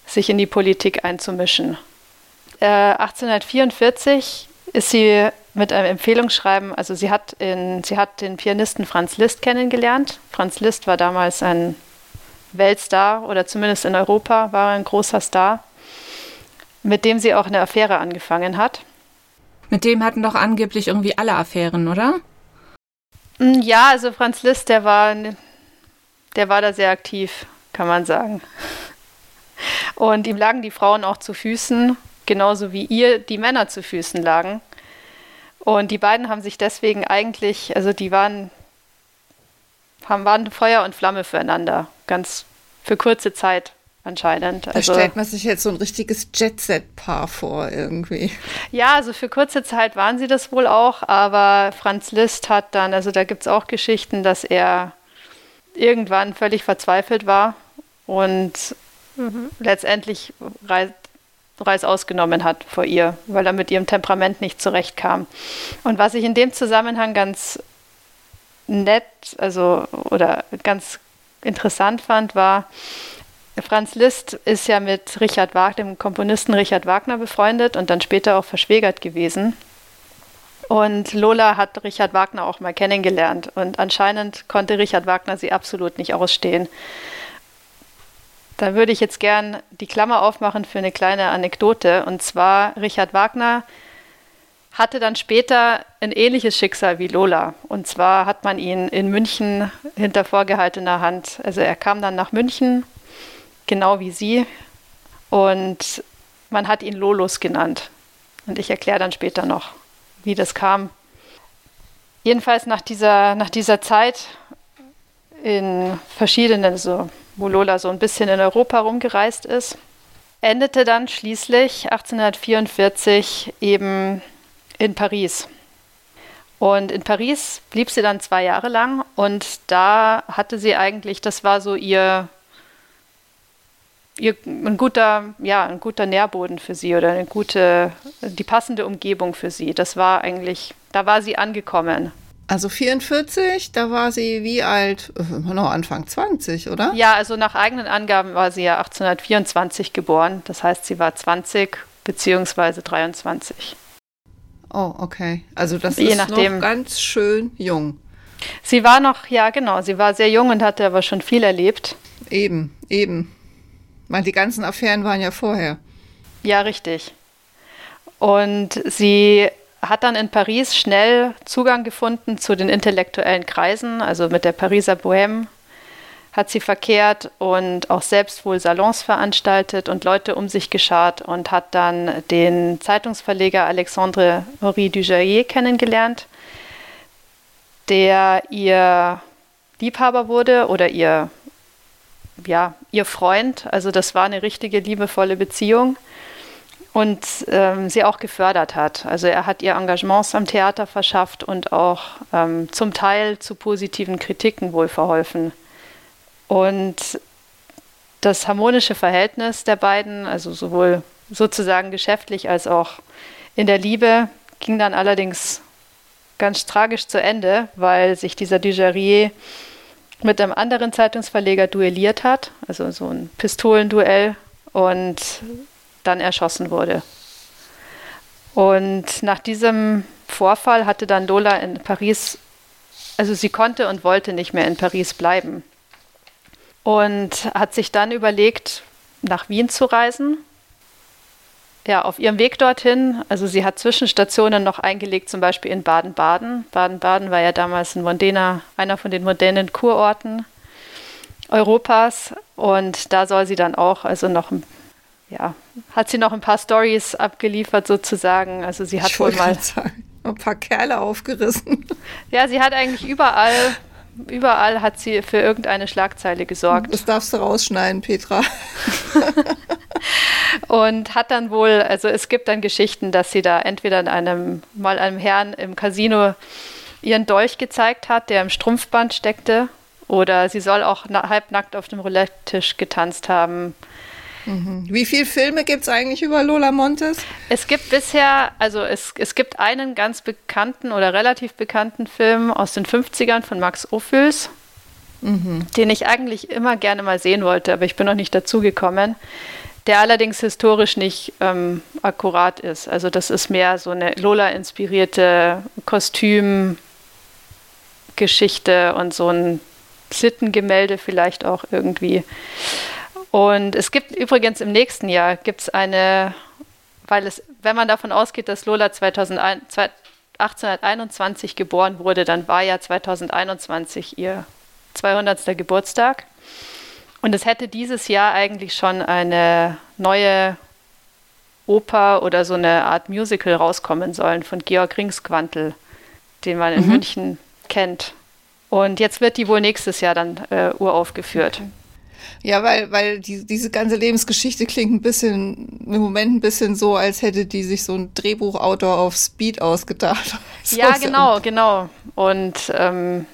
sich in die Politik einzumischen. Äh, 1844 ist sie mit einem Empfehlungsschreiben, also sie hat, in, sie hat den Pianisten Franz Liszt kennengelernt. Franz Liszt war damals ein Weltstar oder zumindest in Europa war er ein großer Star, mit dem sie auch eine Affäre angefangen hat. Mit dem hatten doch angeblich irgendwie alle Affären, oder? Mm, ja, also Franz Liszt, der war, der war da sehr aktiv, kann man sagen. Und ihm lagen die Frauen auch zu Füßen, genauso wie ihr die Männer zu Füßen lagen. Und die beiden haben sich deswegen eigentlich, also die waren, haben, waren Feuer und Flamme füreinander, ganz für kurze Zeit anscheinend. Also, da stellt man sich jetzt so ein richtiges Jet-Set-Paar vor irgendwie. Ja, also für kurze Zeit waren sie das wohl auch, aber Franz Liszt hat dann, also da gibt es auch Geschichten, dass er irgendwann völlig verzweifelt war und mhm. letztendlich Reis, Reis ausgenommen hat vor ihr, weil er mit ihrem Temperament nicht zurechtkam. Und was ich in dem Zusammenhang ganz nett, also oder ganz interessant fand, war, Franz Liszt ist ja mit Richard Wagner, dem Komponisten Richard Wagner befreundet und dann später auch verschwägert gewesen. Und Lola hat Richard Wagner auch mal kennengelernt und anscheinend konnte Richard Wagner sie absolut nicht ausstehen. Da würde ich jetzt gern die Klammer aufmachen für eine kleine Anekdote. Und zwar, Richard Wagner hatte dann später ein ähnliches Schicksal wie Lola. Und zwar hat man ihn in München hinter vorgehaltener Hand, also er kam dann nach München, genau wie sie. Und man hat ihn Lolos genannt. Und ich erkläre dann später noch, wie das kam. Jedenfalls nach dieser, nach dieser Zeit in verschiedenen, so, wo Lola so ein bisschen in Europa rumgereist ist, endete dann schließlich 1844 eben in Paris. Und in Paris blieb sie dann zwei Jahre lang und da hatte sie eigentlich, das war so ihr ihr, ein guter, ja, ein guter Nährboden für sie oder eine gute, die passende Umgebung für sie. Das war eigentlich, da war sie angekommen. Also 44, da war sie wie alt? Noch Anfang 20, oder? Ja, also nach eigenen Angaben war sie ja 1824 geboren. Das heißt, sie war 20 beziehungsweise 23. Oh, okay. Also das Je ist nachdem. noch ganz schön jung. Sie war noch, ja genau, sie war sehr jung und hatte aber schon viel erlebt. Eben, eben. Weil die ganzen Affären waren ja vorher. Ja, richtig. Und sie hat dann in Paris schnell Zugang gefunden zu den intellektuellen Kreisen, also mit der Pariser Bohème hat sie verkehrt und auch selbst wohl Salons veranstaltet und Leute um sich geschart und hat dann den Zeitungsverleger Alexandre Henri Dujaillet kennengelernt, der ihr Liebhaber wurde oder ihr, ja, ihr Freund. Also das war eine richtige liebevolle Beziehung und ähm, sie auch gefördert hat. Also er hat ihr Engagements am Theater verschafft und auch ähm, zum Teil zu positiven Kritiken wohl verholfen. Und das harmonische Verhältnis der beiden, also sowohl sozusagen geschäftlich als auch in der Liebe, ging dann allerdings ganz tragisch zu Ende, weil sich dieser Dujarier mit einem anderen Zeitungsverleger duelliert hat, also so ein Pistolenduell und dann erschossen wurde. Und nach diesem Vorfall hatte dann Lola in Paris, also sie konnte und wollte nicht mehr in Paris bleiben und hat sich dann überlegt, nach Wien zu reisen. Ja, auf ihrem Weg dorthin, also sie hat Zwischenstationen noch eingelegt, zum Beispiel in Baden-Baden. Baden-Baden war ja damals ein mondäner, einer von den modernen Kurorten Europas und da soll sie dann auch, also noch, ja, hat sie noch ein paar Stories abgeliefert sozusagen. Also sie hat ich wohl mal sagen, ein paar Kerle aufgerissen. Ja, sie hat eigentlich überall Überall hat sie für irgendeine Schlagzeile gesorgt. Das darfst du rausschneiden, Petra. und hat dann wohl, also es gibt dann Geschichten, dass sie da entweder in einem, mal einem Herrn im Casino ihren Dolch gezeigt hat, der im Strumpfband steckte. Oder sie soll auch halbnackt auf dem Roulette-Tisch getanzt haben. Mhm. Wie viele Filme gibt es eigentlich über Lola Montes? Es gibt bisher, also es, es gibt einen ganz bekannten oder relativ bekannten Film aus den 50ern von Max Ophüls, mhm. den ich eigentlich immer gerne mal sehen wollte, aber ich bin noch nicht dazu gekommen. Der allerdings historisch nicht ähm, akkurat ist. Also das ist mehr so eine Lola-inspirierte Kostümgeschichte und so ein Sittengemälde vielleicht auch irgendwie. Und es gibt übrigens im nächsten Jahr gibt's eine, weil es, wenn man davon ausgeht, dass Lola 2001, 1821 geboren wurde, dann war ja 2021 ihr 200. Geburtstag. Und es hätte dieses Jahr eigentlich schon eine neue Oper oder so eine Art Musical rauskommen sollen von Georg Ringsquantel, den man in mhm. München kennt. Und jetzt wird die wohl nächstes Jahr dann äh, uraufgeführt. Okay. Ja, weil, weil die, diese ganze Lebensgeschichte klingt ein bisschen, im Moment ein bisschen so, als hätte die sich so ein Drehbuchautor auf Speed ausgedacht. so ja, genau, genau. Und ähm,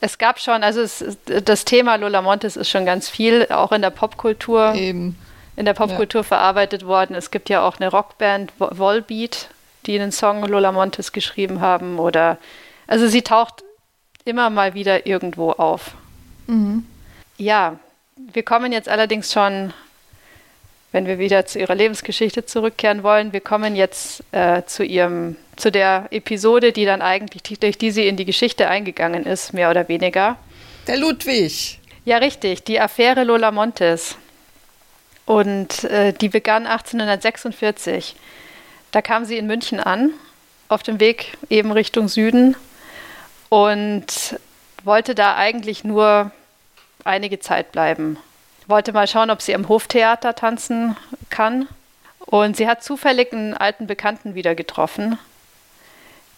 es gab schon, also es, das Thema Lola Montes ist schon ganz viel, auch in der Popkultur. Eben. In der Popkultur ja. verarbeitet worden. Es gibt ja auch eine Rockband, Volbeat, die einen Song Lola Montes geschrieben haben. Oder also sie taucht immer mal wieder irgendwo auf. Mhm. Ja, wir kommen jetzt allerdings schon, wenn wir wieder zu ihrer Lebensgeschichte zurückkehren wollen, wir kommen jetzt äh, zu ihrem, zu der Episode, die dann eigentlich, durch die sie in die Geschichte eingegangen ist, mehr oder weniger. Der Ludwig. Ja, richtig, die Affäre Lola Montes. Und äh, die begann 1846. Da kam sie in München an, auf dem Weg eben Richtung Süden und wollte da eigentlich nur einige Zeit bleiben. Wollte mal schauen, ob sie am Hoftheater tanzen kann. Und sie hat zufällig einen alten Bekannten wieder getroffen.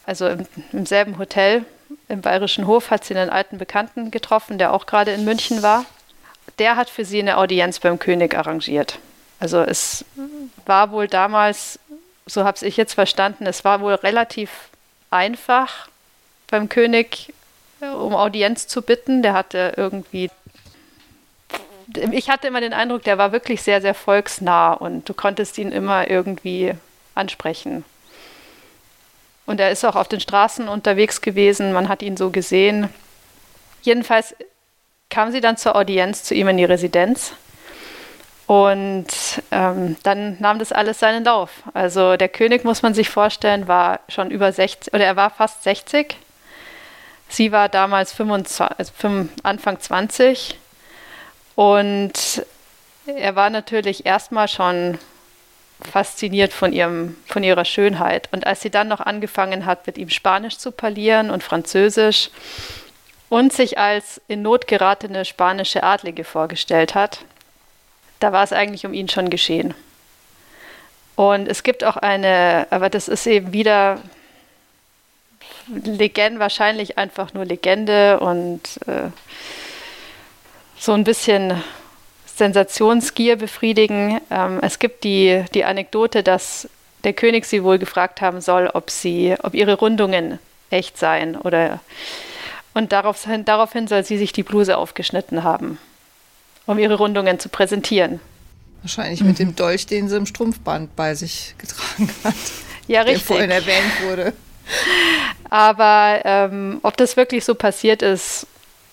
Also im, im selben Hotel im Bayerischen Hof hat sie einen alten Bekannten getroffen, der auch gerade in München war. Der hat für sie eine Audienz beim König arrangiert. Also es war wohl damals, so habe ich jetzt verstanden, es war wohl relativ einfach beim König um Audienz zu bitten. Der hatte irgendwie ich hatte immer den Eindruck, der war wirklich sehr, sehr volksnah und du konntest ihn immer irgendwie ansprechen. Und er ist auch auf den Straßen unterwegs gewesen, man hat ihn so gesehen. Jedenfalls kam sie dann zur Audienz zu ihm in die Residenz. Und ähm, dann nahm das alles seinen Lauf. Also der König, muss man sich vorstellen, war schon über 60, oder er war fast 60. Sie war damals 25, also Anfang 20. Und er war natürlich erstmal schon fasziniert von, ihrem, von ihrer Schönheit. Und als sie dann noch angefangen hat, mit ihm Spanisch zu parlieren und Französisch und sich als in Not geratene spanische Adlige vorgestellt hat, da war es eigentlich um ihn schon geschehen. Und es gibt auch eine, aber das ist eben wieder Legende, wahrscheinlich einfach nur Legende und äh, so ein bisschen Sensationsgier befriedigen. Ähm, es gibt die, die Anekdote, dass der König sie wohl gefragt haben soll, ob sie, ob ihre Rundungen echt seien oder und daraufhin, daraufhin soll sie sich die Bluse aufgeschnitten haben, um ihre Rundungen zu präsentieren. Wahrscheinlich mhm. mit dem Dolch, den sie im Strumpfband bei sich getragen hat. Ja, richtig. Der vorhin erwähnt wurde. Aber ähm, ob das wirklich so passiert ist,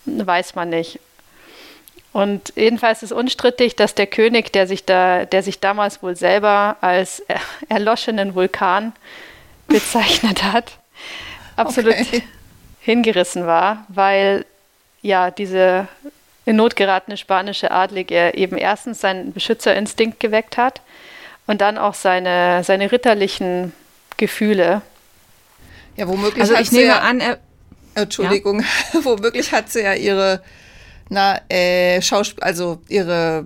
weiß man nicht. Und jedenfalls ist unstrittig, dass der König, der sich da, der sich damals wohl selber als erloschenen Vulkan bezeichnet hat, absolut okay. hingerissen war, weil ja diese in Not geratene spanische Adlige eben erstens seinen Beschützerinstinkt geweckt hat und dann auch seine, seine ritterlichen Gefühle. Ja, womöglich also hat ich sie nehme ja, an, er, Entschuldigung, ja? womöglich hat sie ja ihre na, äh, Schauspiel, also ihre,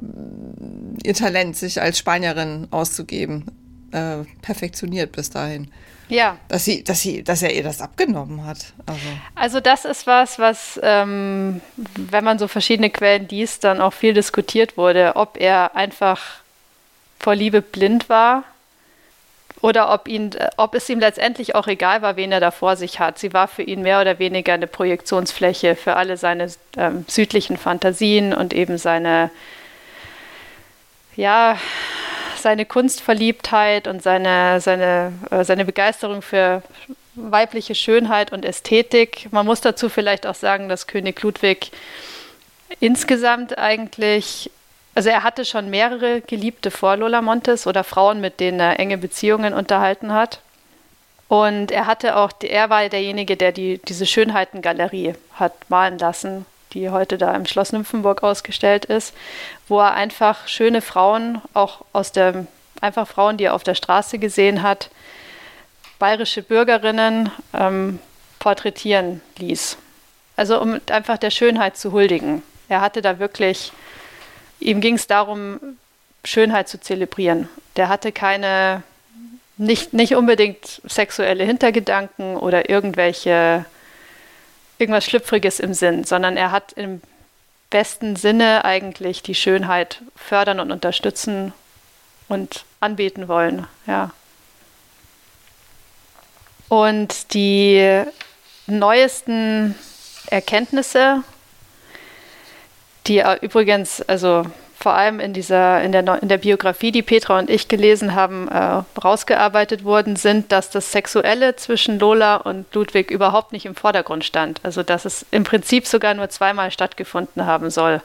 ihr Talent, sich als Spanierin auszugeben, äh, perfektioniert bis dahin. Ja. Dass sie, dass sie, dass er ihr das abgenommen hat. Also, also das ist was, was, ähm, wenn man so verschiedene Quellen liest, dann auch viel diskutiert wurde, ob er einfach vor Liebe blind war oder ob, ihn, ob es ihm letztendlich auch egal war, wen er da vor sich hat. Sie war für ihn mehr oder weniger eine Projektionsfläche für alle seine ähm, südlichen Fantasien und eben seine, ja, seine Kunstverliebtheit und seine, seine, äh, seine Begeisterung für weibliche Schönheit und Ästhetik. Man muss dazu vielleicht auch sagen, dass König Ludwig insgesamt eigentlich also er hatte schon mehrere Geliebte vor Lola Montes oder Frauen, mit denen er enge Beziehungen unterhalten hat. Und er hatte auch, er war derjenige, der die, diese Schönheitengalerie hat malen lassen, die heute da im Schloss Nymphenburg ausgestellt ist, wo er einfach schöne Frauen, auch aus der, einfach Frauen, die er auf der Straße gesehen hat, bayerische Bürgerinnen ähm, porträtieren ließ. Also um einfach der Schönheit zu huldigen. Er hatte da wirklich ihm ging es darum, Schönheit zu zelebrieren. Der hatte keine, nicht, nicht unbedingt sexuelle Hintergedanken oder irgendwelche, irgendwas Schlüpfriges im Sinn, sondern er hat im besten Sinne eigentlich die Schönheit fördern und unterstützen und anbeten wollen, ja. Und die neuesten Erkenntnisse die übrigens, also vor allem in dieser, in der, in der Biografie, die Petra und ich gelesen haben, äh, rausgearbeitet worden sind, dass das Sexuelle zwischen Lola und Ludwig überhaupt nicht im Vordergrund stand. Also dass es im Prinzip sogar nur zweimal stattgefunden haben soll.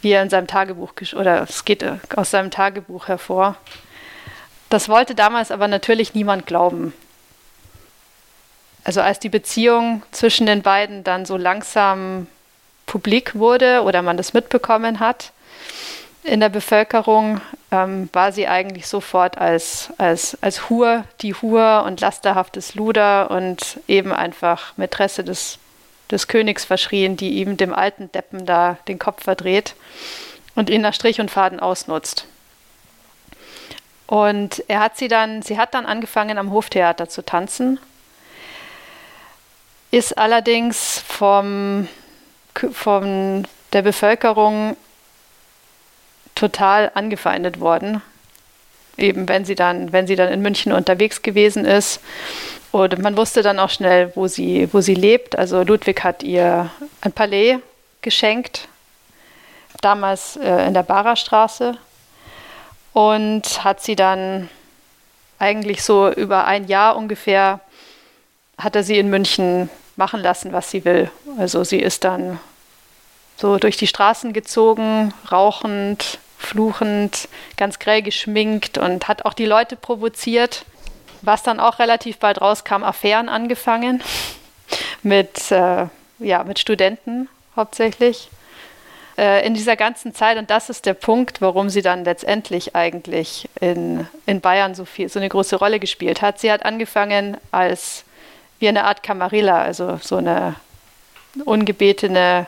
Wie er in seinem Tagebuch, oder es geht äh, aus seinem Tagebuch hervor. Das wollte damals aber natürlich niemand glauben. Also als die Beziehung zwischen den beiden dann so langsam publik wurde oder man das mitbekommen hat in der Bevölkerung, ähm, war sie eigentlich sofort als, als, als Hur, die Hur und lasterhaftes Luder und eben einfach Mätresse des, des Königs verschrien, die ihm dem alten Deppen da den Kopf verdreht und ihn nach Strich und Faden ausnutzt. Und er hat sie dann, sie hat dann angefangen am Hoftheater zu tanzen, ist allerdings vom von der Bevölkerung total angefeindet worden. Eben wenn sie dann, wenn sie dann in München unterwegs gewesen ist. Und man wusste dann auch schnell, wo sie, wo sie lebt. Also Ludwig hat ihr ein Palais geschenkt, damals äh, in der Barerstraße und hat sie dann eigentlich so über ein Jahr ungefähr, hat er sie in München machen lassen, was sie will. Also sie ist dann so durch die Straßen gezogen, rauchend, fluchend, ganz grell geschminkt und hat auch die Leute provoziert. Was dann auch relativ bald rauskam, Affären angefangen mit, äh, ja, mit Studenten hauptsächlich. Äh, in dieser ganzen Zeit, und das ist der Punkt, warum sie dann letztendlich eigentlich in, in Bayern so, viel, so eine große Rolle gespielt hat. Sie hat angefangen als wie eine Art Camarilla, also so eine ungebetene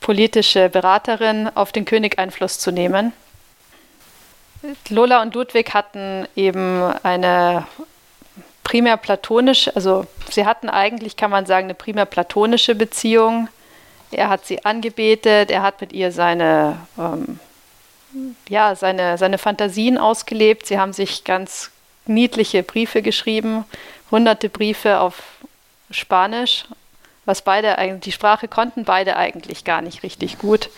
politische Beraterin auf den König Einfluss zu nehmen. Lola und Ludwig hatten eben eine primär platonische, also sie hatten eigentlich, kann man sagen, eine primär platonische Beziehung. Er hat sie angebetet, er hat mit ihr seine, ähm, ja, seine, seine Fantasien ausgelebt. Sie haben sich ganz niedliche Briefe geschrieben, hunderte Briefe auf Spanisch, was beide eigentlich, die Sprache konnten beide eigentlich gar nicht richtig gut.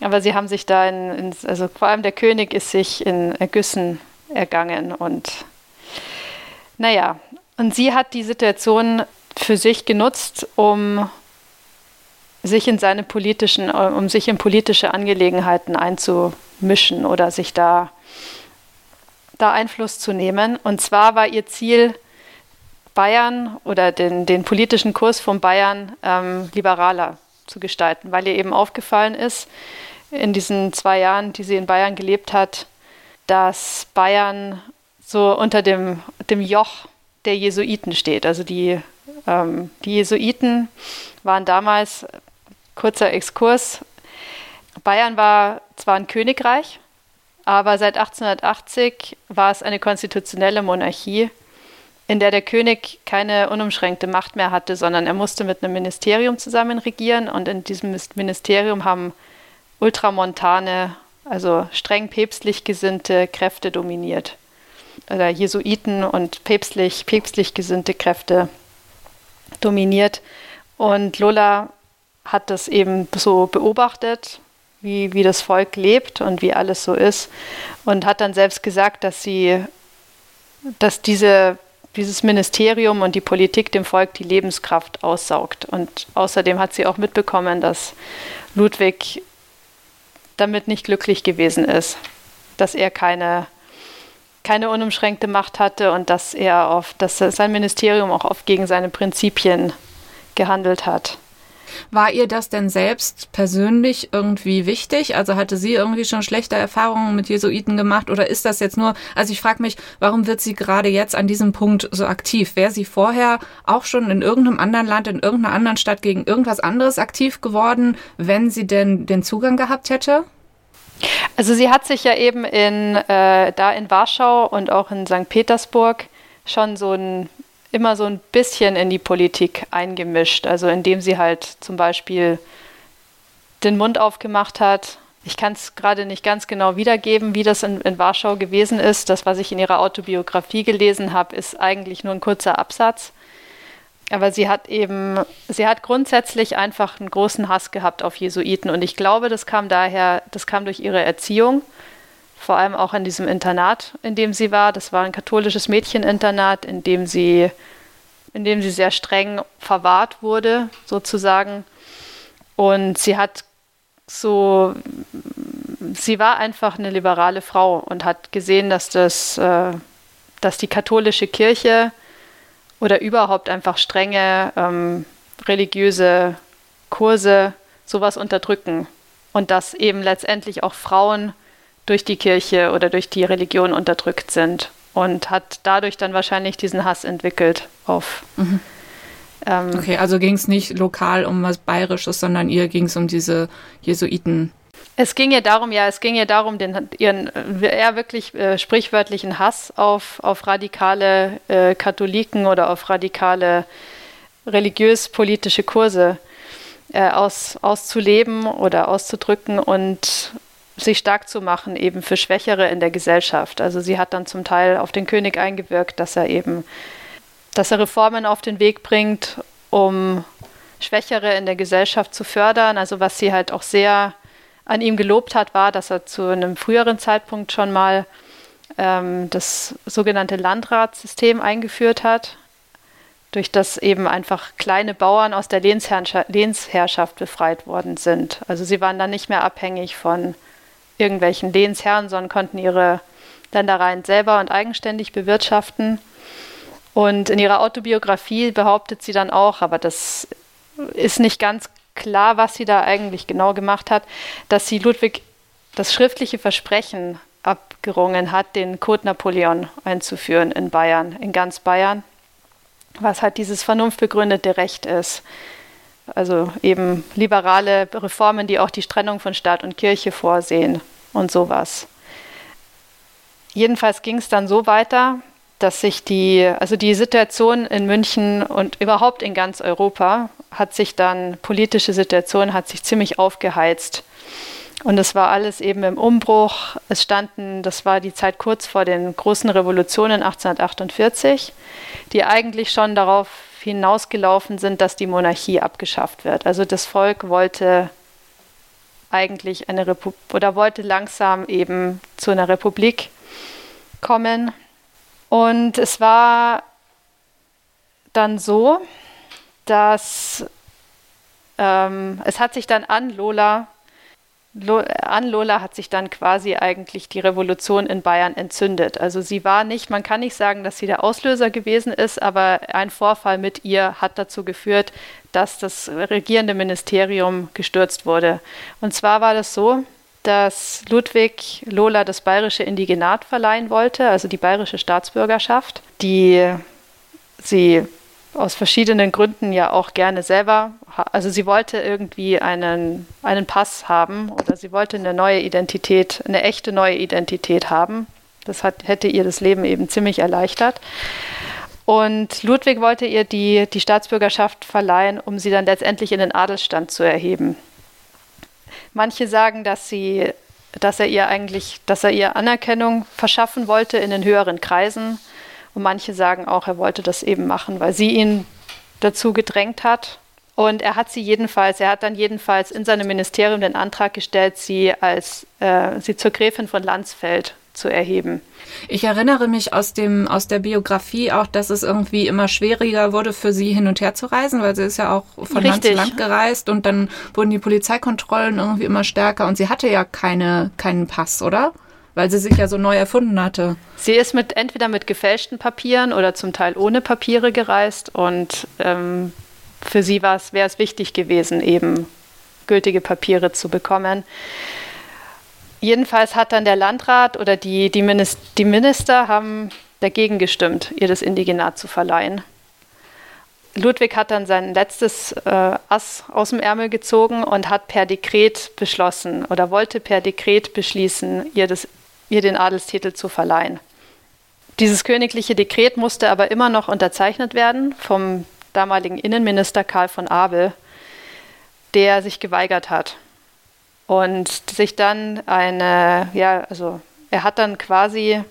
Aber sie haben sich da in, in also vor allem der König ist sich in Ergüssen ergangen und naja, und sie hat die Situation für sich genutzt, um sich in seine politischen, um sich in politische Angelegenheiten einzumischen oder sich da, da Einfluss zu nehmen. Und zwar war ihr Ziel, Bayern oder den, den politischen Kurs von Bayern ähm, liberaler zu gestalten, weil ihr eben aufgefallen ist in diesen zwei Jahren, die sie in Bayern gelebt hat, dass Bayern so unter dem, dem Joch der Jesuiten steht. Also die, ähm, die Jesuiten waren damals, kurzer Exkurs, Bayern war zwar ein Königreich, aber seit 1880 war es eine konstitutionelle Monarchie in der der König keine unumschränkte Macht mehr hatte, sondern er musste mit einem Ministerium zusammen regieren und in diesem Ministerium haben ultramontane, also streng päpstlich gesinnte Kräfte dominiert. Oder Jesuiten und päpstlich, päpstlich gesinnte Kräfte dominiert. Und Lola hat das eben so beobachtet, wie, wie das Volk lebt und wie alles so ist. Und hat dann selbst gesagt, dass sie, dass diese dieses Ministerium und die Politik dem Volk die Lebenskraft aussaugt. Und außerdem hat sie auch mitbekommen, dass Ludwig damit nicht glücklich gewesen ist, dass er keine, keine unumschränkte Macht hatte und dass er auf, dass sein Ministerium auch oft gegen seine Prinzipien gehandelt hat. War ihr das denn selbst persönlich irgendwie wichtig? Also hatte sie irgendwie schon schlechte Erfahrungen mit Jesuiten gemacht oder ist das jetzt nur, also ich frage mich, warum wird sie gerade jetzt an diesem Punkt so aktiv? Wäre sie vorher auch schon in irgendeinem anderen Land, in irgendeiner anderen Stadt gegen irgendwas anderes aktiv geworden, wenn sie denn den Zugang gehabt hätte? Also sie hat sich ja eben in, äh, da in Warschau und auch in St. Petersburg schon so ein immer so ein bisschen in die Politik eingemischt. Also indem sie halt zum Beispiel den Mund aufgemacht hat. Ich kann es gerade nicht ganz genau wiedergeben, wie das in, in, Warschau gewesen ist. Das, was ich in ihrer Autobiografie gelesen habe, ist eigentlich nur ein kurzer Absatz. Aber sie hat eben, sie hat grundsätzlich einfach einen großen Hass gehabt auf Jesuiten. Und ich glaube, das kam daher, das kam durch ihre Erziehung vor allem auch in diesem Internat, in dem sie war. Das war ein katholisches Mädcheninternat, in dem sie, in dem sie sehr streng verwahrt wurde, sozusagen. Und sie hat so, sie war einfach eine liberale Frau und hat gesehen, dass das, äh, dass die katholische Kirche oder überhaupt einfach strenge ähm, religiöse Kurse sowas unterdrücken und dass eben letztendlich auch Frauen durch die Kirche oder durch die Religion unterdrückt sind und hat dadurch dann wahrscheinlich diesen Hass entwickelt auf. Mhm. Ähm, okay, also ging es nicht lokal um was Bayerisches, sondern ihr ging es um diese Jesuiten. Es ging ihr darum, ja, es ging ihr darum, den, ihren eher wirklich äh, sprichwörtlichen Hass auf, auf radikale äh, Katholiken oder auf radikale religiös-politische Kurse äh, aus, auszuleben oder auszudrücken und sich stark zu machen, eben für Schwächere in der Gesellschaft. Also sie hat dann zum Teil auf den König eingewirkt, dass er eben, dass er Reformen auf den Weg bringt, um Schwächere in der Gesellschaft zu fördern. Also was sie halt auch sehr an ihm gelobt hat, war, dass er zu einem früheren Zeitpunkt schon mal ähm, das sogenannte Landratssystem eingeführt hat, durch das eben einfach kleine Bauern aus der Lehnsherrschaft befreit worden sind. Also sie waren dann nicht mehr abhängig von irgendwelchen Lehnsherren, sondern konnten ihre Ländereien selber und eigenständig bewirtschaften. Und in ihrer Autobiografie behauptet sie dann auch, aber das ist nicht ganz klar, was sie da eigentlich genau gemacht hat, dass sie Ludwig das schriftliche Versprechen abgerungen hat, den Code Napoleon einzuführen in Bayern, in ganz Bayern, was halt dieses vernunftbegründete Recht ist. Also eben liberale Reformen, die auch die Trennung von Staat und Kirche vorsehen und sowas. Jedenfalls ging es dann so weiter, dass sich die, also die Situation in München und überhaupt in ganz Europa hat sich dann, politische Situation hat sich ziemlich aufgeheizt. Und es war alles eben im Umbruch. Es standen, das war die Zeit kurz vor den großen Revolutionen 1848, die eigentlich schon darauf hinausgelaufen sind, dass die Monarchie abgeschafft wird. Also das Volk wollte eigentlich eine Republik oder wollte langsam eben zu einer Republik kommen. Und es war dann so, dass ähm, es hat sich dann an Lola, an Lola hat sich dann quasi eigentlich die Revolution in Bayern entzündet. Also sie war nicht, man kann nicht sagen, dass sie der Auslöser gewesen ist, aber ein Vorfall mit ihr hat dazu geführt, dass das regierende Ministerium gestürzt wurde. Und zwar war das so, dass Ludwig Lola das bayerische Indigenat verleihen wollte, also die bayerische Staatsbürgerschaft, die sie aus verschiedenen Gründen ja auch gerne selber, also sie wollte irgendwie einen, einen Pass haben oder sie wollte eine neue Identität, eine echte neue Identität haben. Das hat, hätte ihr das Leben eben ziemlich erleichtert. Und Ludwig wollte ihr die, die Staatsbürgerschaft verleihen, um sie dann letztendlich in den Adelsstand zu erheben. Manche sagen, dass sie, dass er ihr eigentlich, dass er ihr Anerkennung verschaffen wollte in den höheren Kreisen. Und manche sagen auch, er wollte das eben machen, weil sie ihn dazu gedrängt hat. Und er hat sie jedenfalls, er hat dann jedenfalls in seinem Ministerium den Antrag gestellt, sie als äh, sie zur Gräfin von Landsfeld zu erheben. Ich erinnere mich aus dem aus der Biografie auch, dass es irgendwie immer schwieriger wurde für sie hin und her zu reisen, weil sie ist ja auch von Richtig. Land zu Land gereist und dann wurden die Polizeikontrollen irgendwie immer stärker und sie hatte ja keine keinen Pass, oder? Weil sie sich ja so neu erfunden hatte. Sie ist mit entweder mit gefälschten Papieren oder zum Teil ohne Papiere gereist und ähm, für sie wäre es wichtig gewesen, eben gültige Papiere zu bekommen. Jedenfalls hat dann der Landrat oder die, die, Minister, die Minister haben dagegen gestimmt, ihr das Indigenat zu verleihen. Ludwig hat dann sein letztes äh, Ass aus dem Ärmel gezogen und hat per Dekret beschlossen oder wollte per Dekret beschließen, ihr, das, ihr den Adelstitel zu verleihen. Dieses königliche Dekret musste aber immer noch unterzeichnet werden vom damaligen Innenminister Karl von Abel, der sich geweigert hat und sich dann eine, ja, also er hat dann quasi,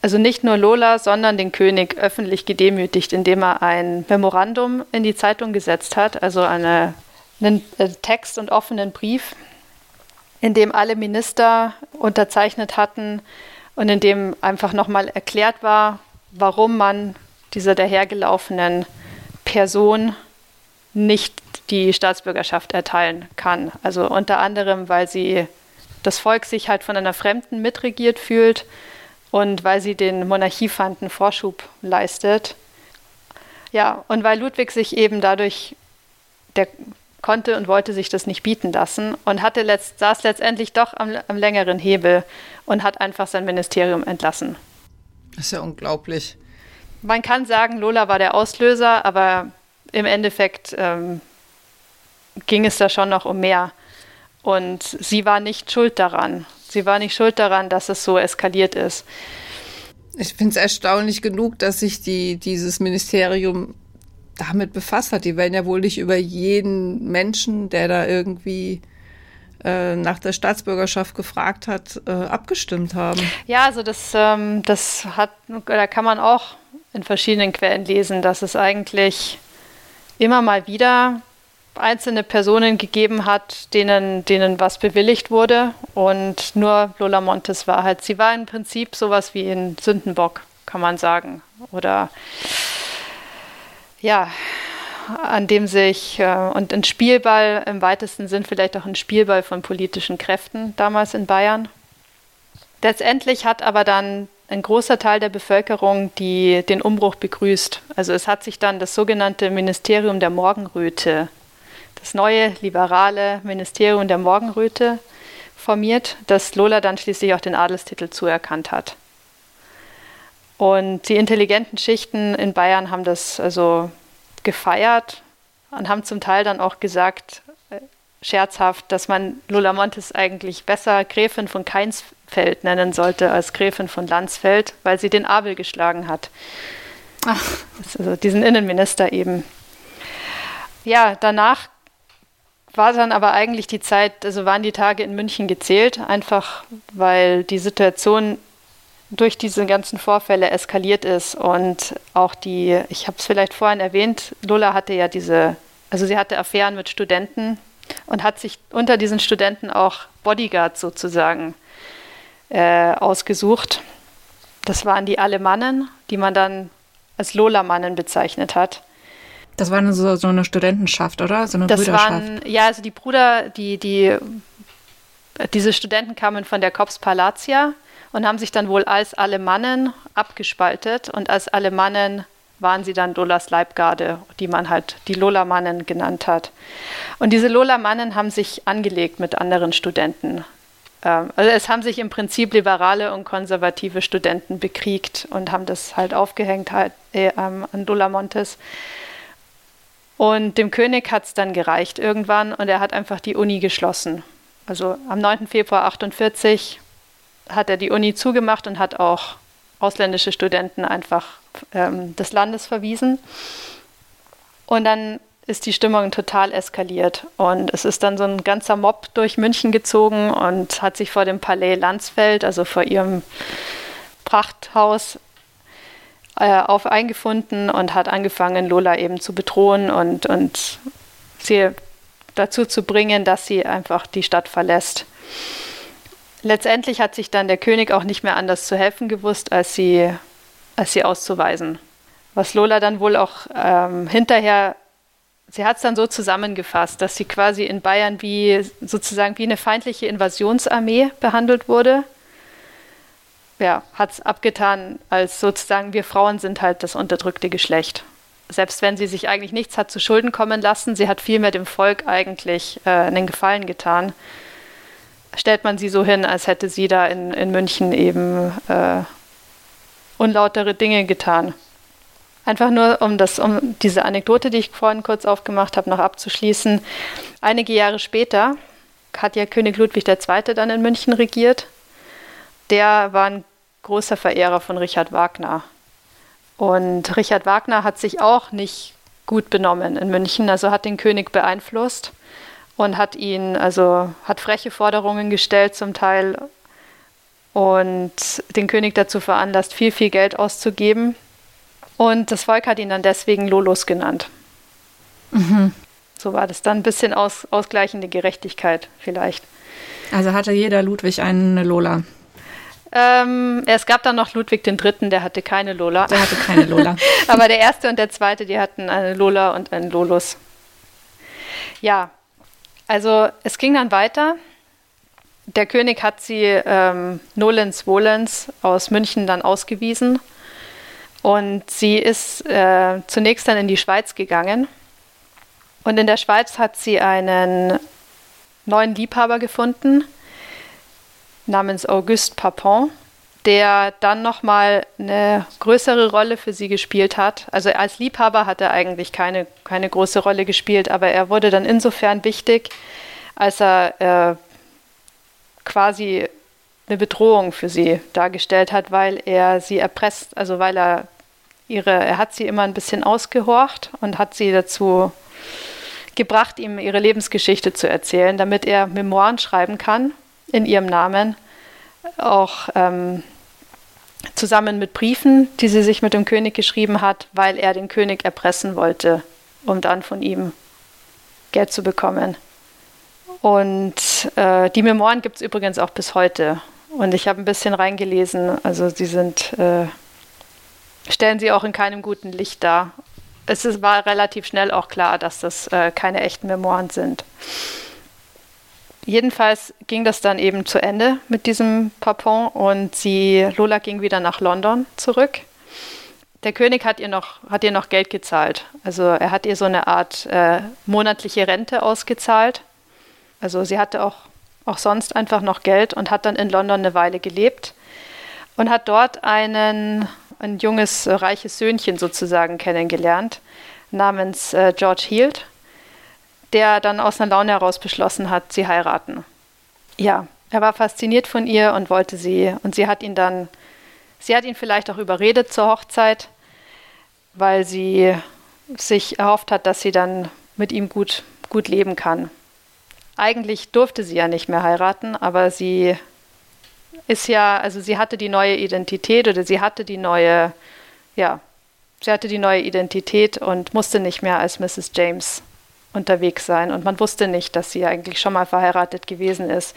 also nicht nur Lola, sondern den König öffentlich gedemütigt, indem er ein Memorandum in die Zeitung gesetzt hat, also eine, einen äh, Text und offenen Brief, in dem alle Minister unterzeichnet hatten und in dem einfach nochmal erklärt war, warum man dieser dahergelaufenen Person nicht die Staatsbürgerschaft erteilen kann. Also unter anderem, weil sie das Volk sich halt von einer Fremden mitregiert fühlt und weil sie den Monarchiefanden Vorschub leistet. Ja, und weil Ludwig sich eben dadurch, der konnte und wollte sich das nicht bieten lassen und hatte letzt, saß letztendlich doch am, am längeren Hebel und hat einfach sein Ministerium entlassen. Das ist ja unglaublich. Man kann sagen, Lola war der Auslöser, aber im Endeffekt ähm, ging es da schon noch um mehr. Und sie war nicht schuld daran. Sie war nicht schuld daran, dass es so eskaliert ist. Ich finde es erstaunlich genug, dass sich die, dieses Ministerium damit befasst hat. Die werden ja wohl nicht über jeden Menschen, der da irgendwie äh, nach der Staatsbürgerschaft gefragt hat, äh, abgestimmt haben. Ja, also das, ähm, das hat, da kann man auch in verschiedenen Quellen lesen, dass es eigentlich immer mal wieder einzelne Personen gegeben hat, denen, denen was bewilligt wurde. Und nur Lola Montes war halt, sie war im Prinzip sowas wie ein Sündenbock, kann man sagen. Oder ja, an dem sich äh, und ein Spielball im weitesten Sinn vielleicht auch ein Spielball von politischen Kräften damals in Bayern. Letztendlich hat aber dann ein großer Teil der Bevölkerung die den Umbruch begrüßt. Also es hat sich dann das sogenannte Ministerium der Morgenröte, das neue liberale Ministerium der Morgenröte formiert, das Lola dann schließlich auch den Adelstitel zuerkannt hat. Und die intelligenten Schichten in Bayern haben das also gefeiert und haben zum Teil dann auch gesagt, äh, scherzhaft, dass man Lola Montes eigentlich besser Gräfin von Keinsfeld nennen sollte als Gräfin von Landsfeld, weil sie den Abel geschlagen hat. Ach. Also diesen Innenminister eben. Ja, danach war dann aber eigentlich die Zeit, also waren die Tage in München gezählt, einfach weil die Situation durch diese ganzen Vorfälle eskaliert ist und auch die, ich habe es vielleicht vorhin erwähnt, Lola hatte ja diese, also sie hatte Affären mit Studenten und hat sich unter diesen Studenten auch Bodyguards sozusagen äh, ausgesucht. Das waren die Alemannen, die man dann als Lola-Mannen bezeichnet hat. Das war so, so eine Studentenschaft, oder? So eine das Brüderschaft. Waren, ja, also die Brüder, die, die, diese Studenten kamen von der Cops Palatia und haben sich dann wohl als Alemannen abgespaltet und als Alemannen waren sie dann Lolas Leibgarde, die man halt die Lola-Mannen genannt hat. Und diese Lola-Mannen haben sich angelegt mit anderen Studenten. Ähm, also es haben sich im Prinzip liberale und konservative Studenten bekriegt und haben das halt aufgehängt halt, äh, an Lola Montes. Und dem König hat es dann gereicht irgendwann und er hat einfach die Uni geschlossen. Also am 9. Februar 1948 hat er die Uni zugemacht und hat auch ausländische Studenten einfach ähm, des Landes verwiesen. Und dann ist die Stimmung total eskaliert. Und es ist dann so ein ganzer Mob durch München gezogen und hat sich vor dem Palais Landsfeld, also vor ihrem Prachthaus, äh, auf eingefunden und hat angefangen, Lola eben zu bedrohen und, und sie dazu zu bringen, dass sie einfach die Stadt verlässt. Letztendlich hat sich dann der König auch nicht mehr anders zu helfen gewusst, als sie, als sie auszuweisen. Was Lola dann wohl auch ähm, hinterher, sie hat es dann so zusammengefasst, dass sie quasi in Bayern wie sozusagen wie eine feindliche Invasionsarmee behandelt wurde. Ja, hat es abgetan, als sozusagen wir Frauen sind halt das unterdrückte Geschlecht. Selbst wenn sie sich eigentlich nichts hat zu Schulden kommen lassen, sie hat vielmehr dem Volk eigentlich äh, einen Gefallen getan stellt man sie so hin, als hätte sie da in, in München eben äh, unlautere Dinge getan. Einfach nur, um, das, um diese Anekdote, die ich vorhin kurz aufgemacht habe, noch abzuschließen. Einige Jahre später hat ja König Ludwig II. dann in München regiert. Der war ein großer Verehrer von Richard Wagner. Und Richard Wagner hat sich auch nicht gut benommen in München, also hat den König beeinflusst und hat ihn, also hat freche Forderungen gestellt zum Teil und den König dazu veranlasst, viel, viel Geld auszugeben. Und das Volk hat ihn dann deswegen Lolos genannt. Mhm. So war das dann ein bisschen aus, ausgleichende Gerechtigkeit vielleicht. Also hatte jeder Ludwig eine Lola. Ähm, es gab dann noch Ludwig III., der hatte keine Lola. Der hatte keine Lola. Aber der erste und der zweite, die hatten eine Lola und einen Lolus. Ja, also es ging dann weiter. Der König hat sie ähm, nolens volens aus München dann ausgewiesen. Und sie ist äh, zunächst dann in die Schweiz gegangen. Und in der Schweiz hat sie einen neuen Liebhaber gefunden, namens Auguste Papon der dann nochmal eine größere Rolle für sie gespielt hat. Also als Liebhaber hat er eigentlich keine, keine große Rolle gespielt, aber er wurde dann insofern wichtig, als er äh, quasi eine Bedrohung für sie dargestellt hat, weil er sie erpresst, also weil er ihre, er hat sie immer ein bisschen ausgehorcht und hat sie dazu gebracht, ihm ihre Lebensgeschichte zu erzählen, damit er Memoiren schreiben kann in ihrem Namen, auch ähm, zusammen mit Briefen, die sie sich mit dem König geschrieben hat, weil er den König erpressen wollte, um dann von ihm Geld zu bekommen. Und äh, die Memoiren gibt es übrigens auch bis heute. Und ich habe ein bisschen reingelesen. Also sie sind, äh, stellen sie auch in keinem guten Licht dar. Es ist, war relativ schnell auch klar, dass das äh, keine echten Memoiren sind. Jedenfalls ging das dann eben zu Ende mit diesem Papon und sie, Lola ging wieder nach London zurück. Der König hat ihr noch, hat ihr noch Geld gezahlt. Also er hat ihr so eine Art äh, monatliche Rente ausgezahlt. Also sie hatte auch, auch sonst einfach noch Geld und hat dann in London eine Weile gelebt und hat dort einen, ein junges, reiches Söhnchen sozusagen kennengelernt, namens äh, George Heald der dann aus einer Laune heraus beschlossen hat, sie heiraten. Ja, er war fasziniert von ihr und wollte sie, und sie hat ihn dann, sie hat ihn vielleicht auch überredet zur Hochzeit, weil sie sich erhofft hat, dass sie dann mit ihm gut, gut leben kann. Eigentlich durfte sie ja nicht mehr heiraten, aber sie ist ja, also sie hatte die neue Identität oder sie hatte die neue, ja, sie hatte die neue Identität und musste nicht mehr als Mrs. James unterwegs sein. Und man wusste nicht, dass sie eigentlich schon mal verheiratet gewesen ist.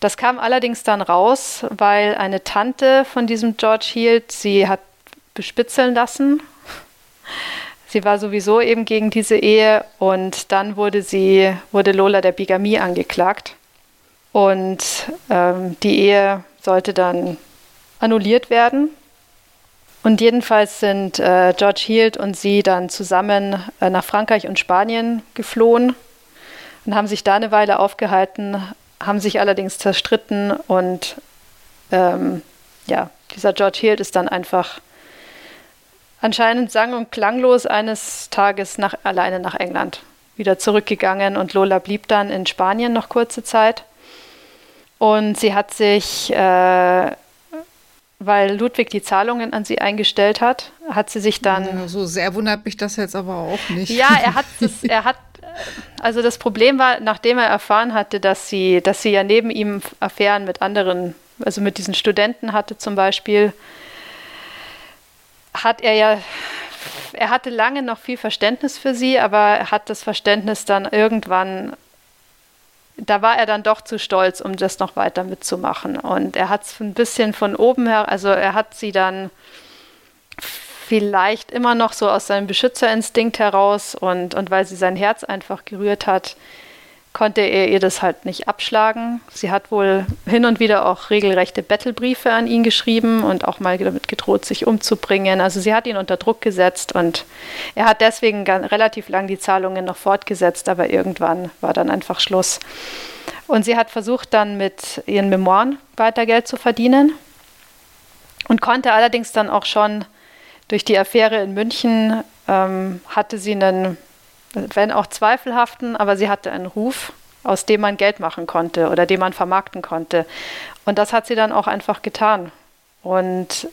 Das kam allerdings dann raus, weil eine Tante von diesem George Heald sie hat bespitzeln lassen. Sie war sowieso eben gegen diese Ehe und dann wurde sie, wurde Lola der Bigamie angeklagt. Und ähm, die Ehe sollte dann annulliert werden. Und jedenfalls sind äh, George Heald und sie dann zusammen äh, nach Frankreich und Spanien geflohen und haben sich da eine Weile aufgehalten, haben sich allerdings zerstritten und ähm, ja, dieser George Heald ist dann einfach anscheinend sang- und klanglos eines Tages nach, alleine nach England wieder zurückgegangen und Lola blieb dann in Spanien noch kurze Zeit. Und sie hat sich äh, weil Ludwig die Zahlungen an sie eingestellt hat, hat sie sich dann. Ja, so sehr wundert mich das jetzt aber auch nicht. Ja, er hat das, er hat, also das Problem war, nachdem er erfahren hatte, dass sie, dass sie ja neben ihm Affären mit anderen, also mit diesen Studenten hatte zum Beispiel, hat er ja, er hatte lange noch viel Verständnis für sie, aber er hat das Verständnis dann irgendwann da war er dann doch zu stolz, um das noch weiter mitzumachen. Und er hat es ein bisschen von oben her, also er hat sie dann vielleicht immer noch so aus seinem Beschützerinstinkt heraus und, und weil sie sein Herz einfach gerührt hat, konnte er ihr das halt nicht abschlagen. Sie hat wohl hin und wieder auch regelrechte Bettelbriefe an ihn geschrieben und auch mal damit gedroht, sich umzubringen. Also sie hat ihn unter Druck gesetzt und er hat deswegen relativ lang die Zahlungen noch fortgesetzt, aber irgendwann war dann einfach Schluss. Und sie hat versucht dann mit ihren Memoiren weiter Geld zu verdienen und konnte allerdings dann auch schon durch die Affäre in München ähm, hatte sie einen wenn auch zweifelhaften, aber sie hatte einen Ruf, aus dem man Geld machen konnte oder den man vermarkten konnte. Und das hat sie dann auch einfach getan und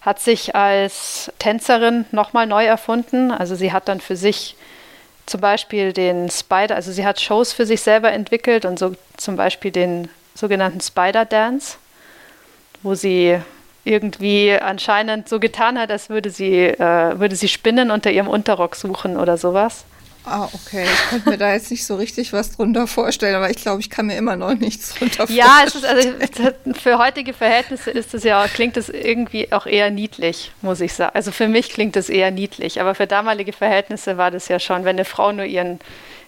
hat sich als Tänzerin nochmal neu erfunden. Also sie hat dann für sich zum Beispiel den Spider, also sie hat Shows für sich selber entwickelt und so zum Beispiel den sogenannten Spider Dance, wo sie irgendwie anscheinend so getan hat, als würde sie, äh, würde sie Spinnen unter ihrem Unterrock suchen oder sowas. Ah, okay. Ich könnte mir da jetzt nicht so richtig was drunter vorstellen, aber ich glaube, ich kann mir immer noch nichts drunter ja, vorstellen. Ja, also für heutige Verhältnisse ist es ja, klingt es irgendwie auch eher niedlich, muss ich sagen. Also für mich klingt es eher niedlich, aber für damalige Verhältnisse war das ja schon, wenn eine Frau nur ihren,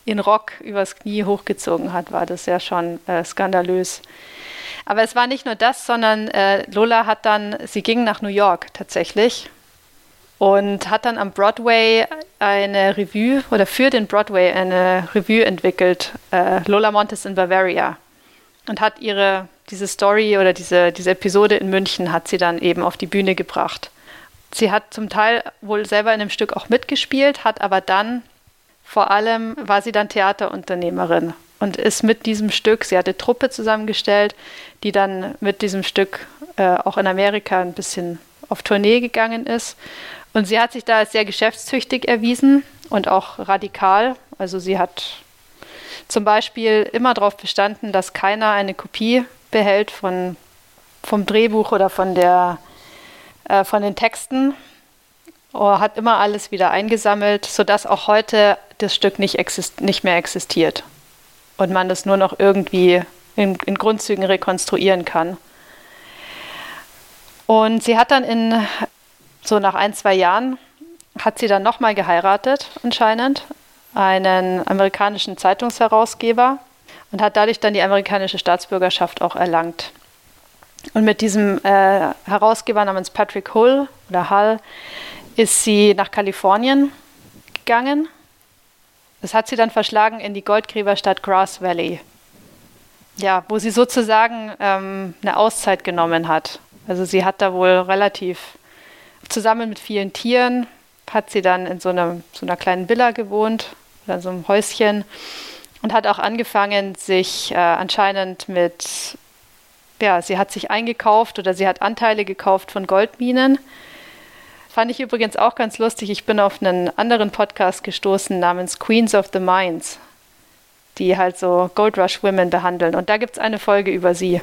ihren Rock übers Knie hochgezogen hat, war das ja schon äh, skandalös. Aber es war nicht nur das, sondern äh, Lola hat dann, sie ging nach New York tatsächlich und hat dann am Broadway eine Revue oder für den Broadway eine Revue entwickelt, äh, Lola Montes in Bavaria. Und hat ihre, diese Story oder diese, diese Episode in München hat sie dann eben auf die Bühne gebracht. Sie hat zum Teil wohl selber in dem Stück auch mitgespielt, hat aber dann vor allem war sie dann Theaterunternehmerin und ist mit diesem Stück, sie hatte Truppe zusammengestellt, die dann mit diesem Stück äh, auch in Amerika ein bisschen auf Tournee gegangen ist und sie hat sich da als sehr geschäftstüchtig erwiesen und auch radikal. Also sie hat zum Beispiel immer darauf bestanden, dass keiner eine Kopie behält von, vom Drehbuch oder von, der, äh, von den Texten. oh, hat immer alles wieder eingesammelt, sodass auch heute das Stück nicht, nicht mehr existiert und man das nur noch irgendwie in, in Grundzügen rekonstruieren kann. Und sie hat dann in so nach ein, zwei Jahren hat sie dann nochmal geheiratet, anscheinend, einen amerikanischen Zeitungsherausgeber und hat dadurch dann die amerikanische Staatsbürgerschaft auch erlangt. Und mit diesem äh, Herausgeber namens Patrick Hull oder Hull ist sie nach Kalifornien gegangen. Das hat sie dann verschlagen in die Goldgräberstadt Grass Valley. Ja, wo sie sozusagen ähm, eine Auszeit genommen hat. Also sie hat da wohl relativ zusammen mit vielen Tieren hat sie dann in so, einem, so einer kleinen Villa gewohnt oder so einem Häuschen und hat auch angefangen, sich äh, anscheinend mit, ja, sie hat sich eingekauft oder sie hat Anteile gekauft von Goldminen. Fand ich übrigens auch ganz lustig. Ich bin auf einen anderen Podcast gestoßen namens Queens of the Mines, die halt so Gold Rush Women behandeln. Und da gibt es eine Folge über sie.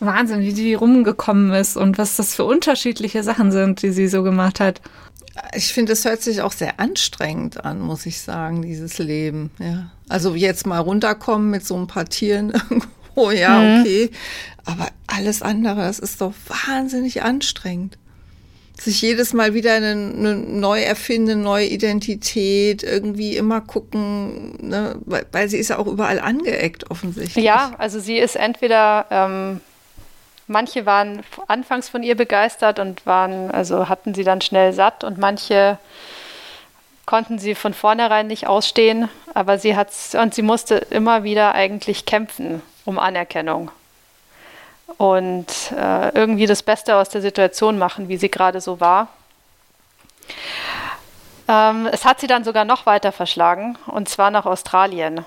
Wahnsinn, wie die rumgekommen ist und was das für unterschiedliche Sachen sind, die sie so gemacht hat. Ich finde, es hört sich auch sehr anstrengend an, muss ich sagen, dieses Leben. Ja. Also jetzt mal runterkommen mit so ein paar Tieren irgendwo, ja, mhm. okay. Aber alles andere, das ist doch wahnsinnig anstrengend. Sich jedes Mal wieder eine, eine neu erfinden, neue Identität, irgendwie immer gucken, ne? weil, weil sie ist ja auch überall angeeckt, offensichtlich. Ja, also sie ist entweder ähm Manche waren anfangs von ihr begeistert und waren, also hatten sie dann schnell satt und manche konnten sie von vornherein nicht ausstehen, aber sie hat und sie musste immer wieder eigentlich kämpfen um Anerkennung und äh, irgendwie das Beste aus der Situation machen, wie sie gerade so war. Ähm, es hat sie dann sogar noch weiter verschlagen und zwar nach Australien.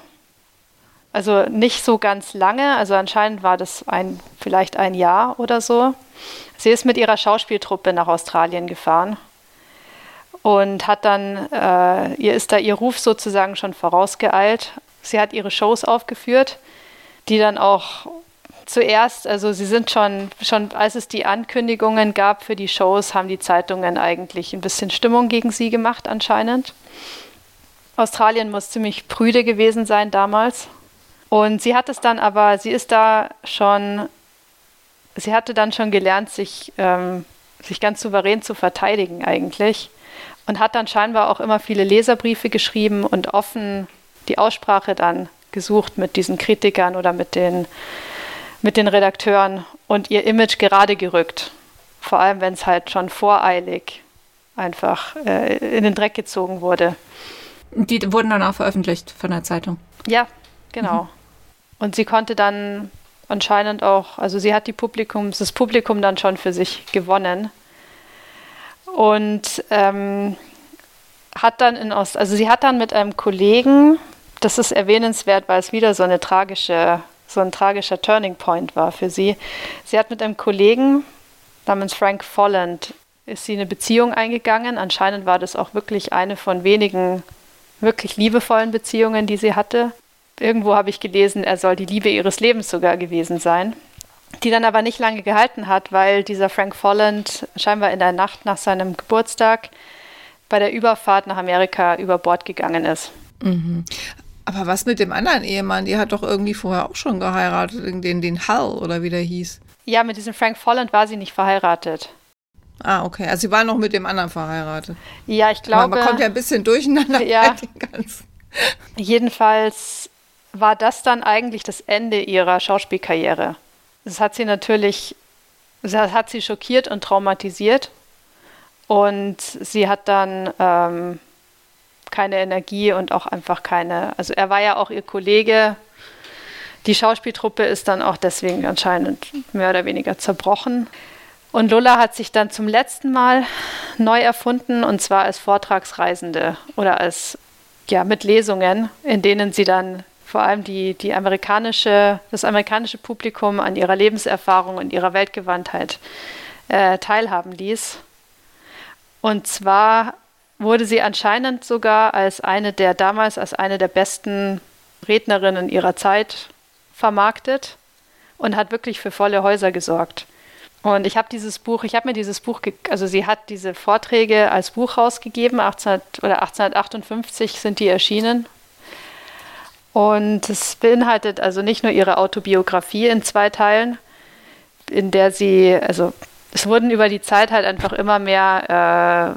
Also nicht so ganz lange, also anscheinend war das ein, vielleicht ein Jahr oder so. Sie ist mit ihrer Schauspieltruppe nach Australien gefahren und hat dann, äh, ihr ist da ihr Ruf sozusagen schon vorausgeeilt. Sie hat ihre Shows aufgeführt, die dann auch zuerst, also sie sind schon, schon als es die Ankündigungen gab für die Shows, haben die Zeitungen eigentlich ein bisschen Stimmung gegen sie gemacht anscheinend. Australien muss ziemlich prüde gewesen sein damals. Und sie hat es dann aber, sie ist da schon, sie hatte dann schon gelernt, sich, ähm, sich ganz souverän zu verteidigen eigentlich. Und hat dann scheinbar auch immer viele Leserbriefe geschrieben und offen die Aussprache dann gesucht mit diesen Kritikern oder mit den, mit den Redakteuren und ihr Image gerade gerückt. Vor allem, wenn es halt schon voreilig einfach äh, in den Dreck gezogen wurde. Die wurden dann auch veröffentlicht von der Zeitung. Ja, genau. Mhm. Und sie konnte dann anscheinend auch, also sie hat die Publikum, das Publikum dann schon für sich gewonnen. Und ähm, hat dann in Ost, also sie hat dann mit einem Kollegen, das ist erwähnenswert, weil es wieder so eine tragische, so ein tragischer Turning Point war für sie. Sie hat mit einem Kollegen namens Frank Folland ist sie eine Beziehung eingegangen. Anscheinend war das auch wirklich eine von wenigen wirklich liebevollen Beziehungen, die sie hatte. Irgendwo habe ich gelesen, er soll die Liebe ihres Lebens sogar gewesen sein, die dann aber nicht lange gehalten hat, weil dieser Frank Folland scheinbar in der Nacht nach seinem Geburtstag bei der Überfahrt nach Amerika über Bord gegangen ist. Mhm. Aber was mit dem anderen Ehemann? Die hat doch irgendwie vorher auch schon geheiratet, den, den Hull oder wie der hieß. Ja, mit diesem Frank Folland war sie nicht verheiratet. Ah, okay. Also sie war noch mit dem anderen verheiratet. Ja, ich glaube. Man, man kommt ja ein bisschen durcheinander. Ja. Jedenfalls war das dann eigentlich das Ende ihrer Schauspielkarriere. Das hat sie natürlich, das hat sie schockiert und traumatisiert. Und sie hat dann ähm, keine Energie und auch einfach keine, also er war ja auch ihr Kollege. Die Schauspieltruppe ist dann auch deswegen anscheinend mehr oder weniger zerbrochen. Und Lola hat sich dann zum letzten Mal neu erfunden und zwar als Vortragsreisende oder als ja mit Lesungen, in denen sie dann vor allem die, die amerikanische, das amerikanische Publikum an ihrer Lebenserfahrung und ihrer Weltgewandtheit äh, teilhaben ließ. Und zwar wurde sie anscheinend sogar als eine der damals als eine der besten Rednerinnen ihrer Zeit vermarktet und hat wirklich für volle Häuser gesorgt. Und ich habe dieses Buch, ich habe mir dieses Buch, also sie hat diese Vorträge als Buch rausgegeben, 18, oder 1858 sind die erschienen. Und es beinhaltet also nicht nur ihre Autobiografie in zwei Teilen, in der sie, also es wurden über die Zeit halt einfach immer mehr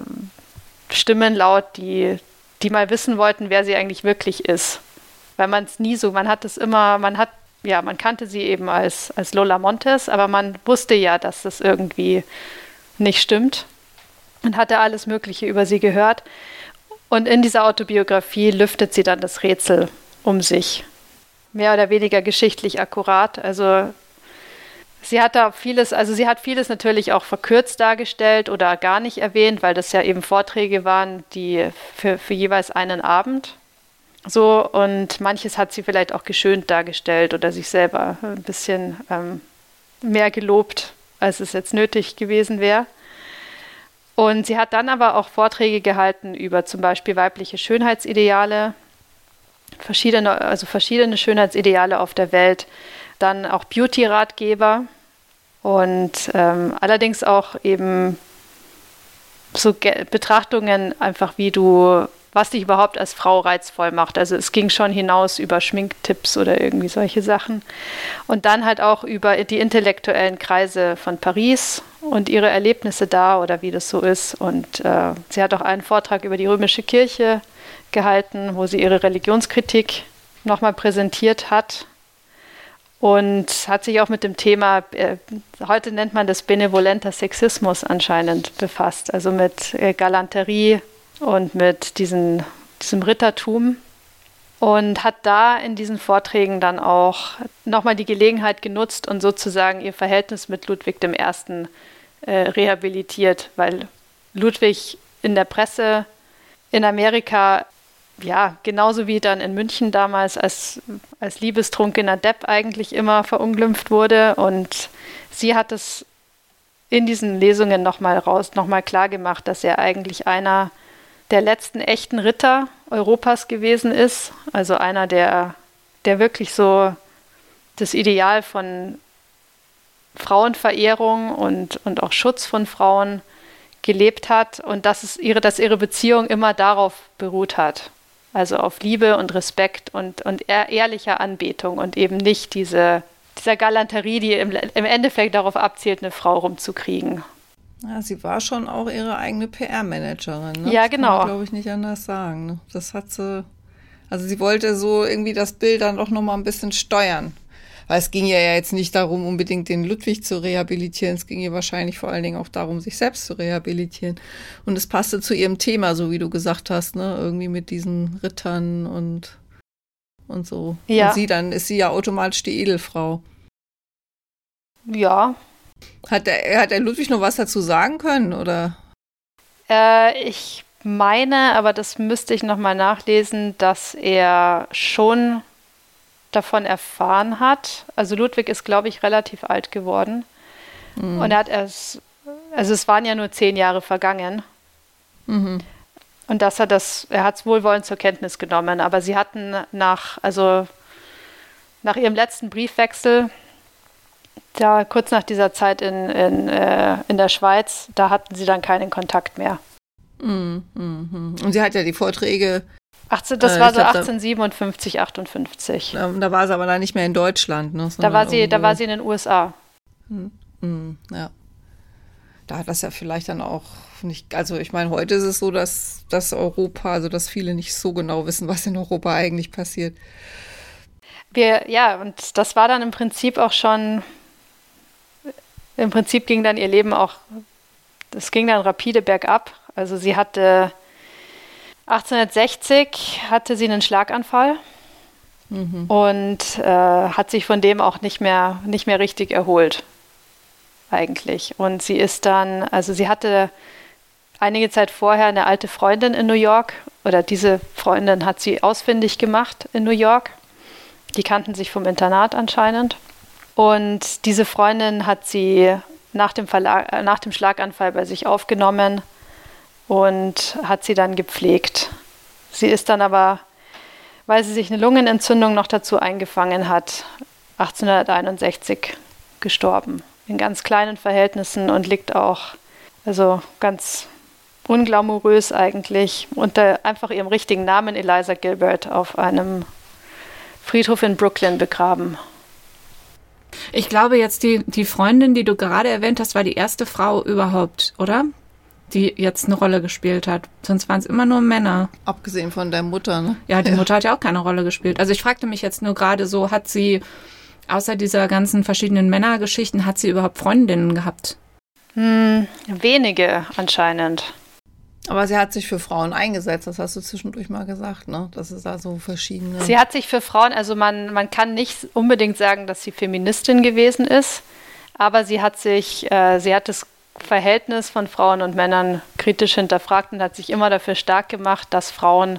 äh, Stimmen laut, die, die mal wissen wollten, wer sie eigentlich wirklich ist. Weil man es nie so, man hat es immer, man hat ja, man kannte sie eben als, als Lola Montes, aber man wusste ja, dass das irgendwie nicht stimmt und hatte alles Mögliche über sie gehört. Und in dieser Autobiografie lüftet sie dann das Rätsel um sich. Mehr oder weniger geschichtlich akkurat. Also sie hat da vieles, also sie hat vieles natürlich auch verkürzt dargestellt oder gar nicht erwähnt, weil das ja eben Vorträge waren, die für, für jeweils einen Abend. So, und manches hat sie vielleicht auch geschönt dargestellt oder sich selber ein bisschen ähm, mehr gelobt, als es jetzt nötig gewesen wäre. Und sie hat dann aber auch Vorträge gehalten über zum Beispiel weibliche Schönheitsideale, verschiedene, also verschiedene Schönheitsideale auf der Welt, dann auch Beauty-Ratgeber und ähm, allerdings auch eben so Betrachtungen einfach, wie du was dich überhaupt als Frau reizvoll macht. Also es ging schon hinaus über Schminktipps oder irgendwie solche Sachen. Und dann halt auch über die intellektuellen Kreise von Paris und ihre Erlebnisse da oder wie das so ist. Und äh, sie hat auch einen Vortrag über die römische Kirche gehalten, wo sie ihre Religionskritik nochmal präsentiert hat. Und hat sich auch mit dem Thema, äh, heute nennt man das benevolenter Sexismus anscheinend befasst, also mit äh, Galanterie und mit diesen, diesem Rittertum. Und hat da in diesen Vorträgen dann auch nochmal die Gelegenheit genutzt und sozusagen ihr Verhältnis mit Ludwig I. Äh, rehabilitiert, weil Ludwig in der Presse in Amerika ja, genauso wie dann in München damals als, als liebestrunkener Depp eigentlich immer verunglimpft wurde. Und sie hat es in diesen Lesungen nochmal raus, nochmal klar gemacht, dass er eigentlich einer der letzten echten Ritter Europas gewesen ist. Also einer, der, der wirklich so das Ideal von Frauenverehrung und, und auch Schutz von Frauen gelebt hat und dass, es ihre, dass ihre Beziehung immer darauf beruht hat. Also auf Liebe und Respekt und, und ehrlicher Anbetung und eben nicht diese, dieser Galanterie, die im, im Endeffekt darauf abzielt, eine Frau rumzukriegen. Ja, sie war schon auch ihre eigene PR-Managerin. Ne? Ja, genau. glaube ich, nicht anders sagen. Ne? Das hat sie. Also sie wollte so irgendwie das Bild dann doch nochmal ein bisschen steuern. Weil es ging ja jetzt nicht darum, unbedingt den Ludwig zu rehabilitieren. Es ging ihr wahrscheinlich vor allen Dingen auch darum, sich selbst zu rehabilitieren. Und es passte zu ihrem Thema, so wie du gesagt hast, ne? Irgendwie mit diesen Rittern und, und so. Ja. Und sie dann ist sie ja automatisch die Edelfrau. Ja, hat der, hat der Ludwig noch was dazu sagen können, oder? Äh, ich meine, aber das müsste ich nochmal nachlesen, dass er schon davon erfahren hat. Also Ludwig ist, glaube ich, relativ alt geworden. Mhm. Und er hat es, also es waren ja nur zehn Jahre vergangen. Mhm. Und dass er das, er hat es wohlwollend zur Kenntnis genommen. Aber sie hatten nach, also nach ihrem letzten Briefwechsel da kurz nach dieser Zeit in, in, äh, in der Schweiz, da hatten sie dann keinen Kontakt mehr. Mm, mm, Und sie hat ja die Vorträge. 18, das äh, war so glaub, 1857, 58. Da, da, war sie aber dann nicht mehr in Deutschland. Ne, da, war sie, da war sie in den USA. Mm, ja. Da hat das ja vielleicht dann auch nicht, also ich meine, heute ist es so, dass, dass Europa, also dass viele nicht so genau wissen, was in Europa eigentlich passiert. Wir, ja, und das war dann im Prinzip auch schon im Prinzip ging dann ihr Leben auch, das ging dann rapide bergab. Also sie hatte 1860 hatte sie einen Schlaganfall mhm. und äh, hat sich von dem auch nicht mehr, nicht mehr richtig erholt, eigentlich. Und sie ist dann, also sie hatte einige Zeit vorher eine alte Freundin in New York oder diese Freundin hat sie ausfindig gemacht in New York. Die kannten sich vom Internat anscheinend. Und diese Freundin hat sie nach dem, Verlag, äh, nach dem Schlaganfall bei sich aufgenommen und hat sie dann gepflegt. Sie ist dann aber, weil sie sich eine Lungenentzündung noch dazu eingefangen hat, 1861 gestorben. in ganz kleinen Verhältnissen und liegt auch, also ganz unglamourös eigentlich, unter einfach ihrem richtigen Namen Eliza Gilbert auf einem Friedhof in Brooklyn begraben. Ich glaube jetzt, die, die Freundin, die du gerade erwähnt hast, war die erste Frau überhaupt, oder? Die jetzt eine Rolle gespielt hat. Sonst waren es immer nur Männer. Abgesehen von der Mutter, ne? Ja, die ja. Mutter hat ja auch keine Rolle gespielt. Also ich fragte mich jetzt nur gerade so, hat sie, außer dieser ganzen verschiedenen Männergeschichten, hat sie überhaupt Freundinnen gehabt? Hm, wenige anscheinend. Aber sie hat sich für Frauen eingesetzt, das hast du zwischendurch mal gesagt, ne? Das ist da so verschiedene. Sie hat sich für Frauen, also man, man kann nicht unbedingt sagen, dass sie Feministin gewesen ist, aber sie hat sich, äh, sie hat das Verhältnis von Frauen und Männern kritisch hinterfragt und hat sich immer dafür stark gemacht, dass Frauen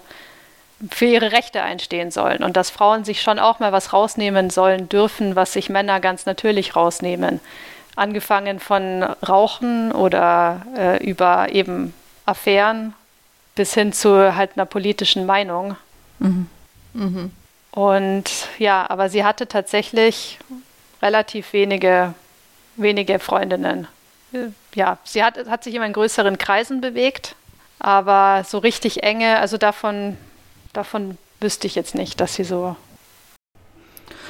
für ihre Rechte einstehen sollen und dass Frauen sich schon auch mal was rausnehmen sollen dürfen, was sich Männer ganz natürlich rausnehmen. Angefangen von Rauchen oder äh, über eben Affären bis hin zu halt einer politischen Meinung. Mhm. Mhm. Und ja, aber sie hatte tatsächlich relativ wenige, wenige Freundinnen. Ja, sie hat, hat sich immer in größeren Kreisen bewegt, aber so richtig enge, also davon, davon wüsste ich jetzt nicht, dass sie so.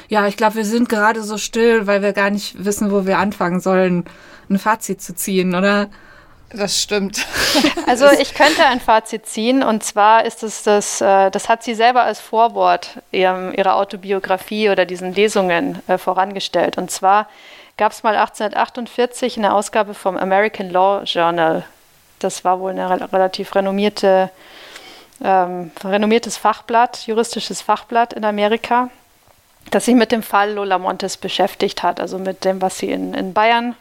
Ja, ich glaube, wir sind gerade so still, weil wir gar nicht wissen, wo wir anfangen sollen, ein Fazit zu ziehen, oder? Das stimmt. Also ich könnte ein Fazit ziehen und zwar ist es das, äh, das hat sie selber als Vorwort ihrer Autobiografie oder diesen Lesungen äh, vorangestellt. Und zwar gab es mal 1848 eine Ausgabe vom American Law Journal. Das war wohl ein relativ renommierte, ähm, renommiertes Fachblatt, juristisches Fachblatt in Amerika, das sich mit dem Fall Lola Montes beschäftigt hat, also mit dem, was sie in, in Bayern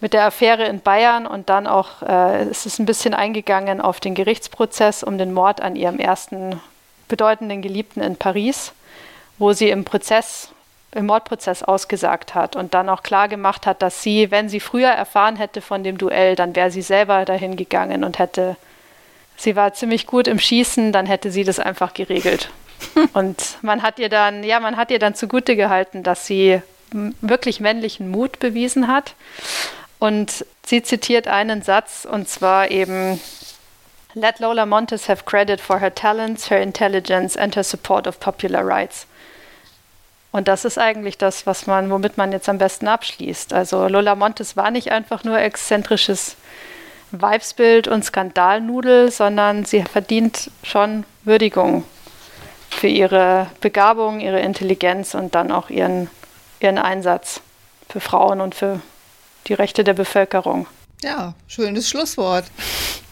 mit der Affäre in Bayern und dann auch äh, ist es ein bisschen eingegangen auf den Gerichtsprozess um den Mord an ihrem ersten bedeutenden Geliebten in Paris, wo sie im Prozess, im Mordprozess ausgesagt hat und dann auch klar gemacht hat, dass sie, wenn sie früher erfahren hätte von dem Duell, dann wäre sie selber dahin gegangen und hätte, sie war ziemlich gut im Schießen, dann hätte sie das einfach geregelt. und man hat ihr dann, ja, man hat ihr dann zugute gehalten, dass sie wirklich männlichen Mut bewiesen hat und sie zitiert einen Satz und zwar eben Let Lola Montes have credit for her talents, her intelligence and her support of popular rights. Und das ist eigentlich das, was man, womit man jetzt am besten abschließt. Also Lola Montes war nicht einfach nur exzentrisches Weibsbild und Skandalnudel, sondern sie verdient schon Würdigung für ihre Begabung, ihre Intelligenz und dann auch ihren, ihren Einsatz für Frauen und für die Rechte der Bevölkerung. Ja, schönes Schlusswort.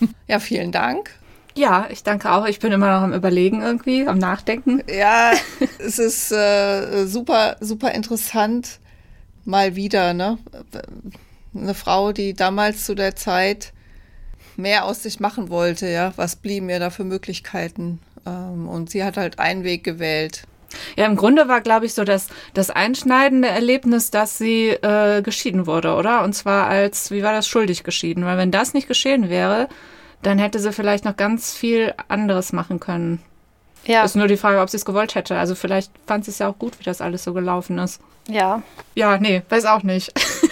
Ja, vielen Dank. Ja, ich danke auch. Ich bin immer noch am Überlegen irgendwie, am Nachdenken. Ja, es ist äh, super, super interessant. Mal wieder, ne? Eine Frau, die damals zu der Zeit mehr aus sich machen wollte, ja. Was blieben ihr da für Möglichkeiten? Ähm, und sie hat halt einen Weg gewählt. Ja, im Grunde war, glaube ich, so das, das einschneidende Erlebnis, dass sie äh, geschieden wurde, oder? Und zwar als, wie war das, schuldig geschieden? Weil wenn das nicht geschehen wäre, dann hätte sie vielleicht noch ganz viel anderes machen können. Ja. Ist nur die Frage, ob sie es gewollt hätte. Also vielleicht fand sie es ja auch gut, wie das alles so gelaufen ist. Ja. Ja, nee, weiß auch nicht.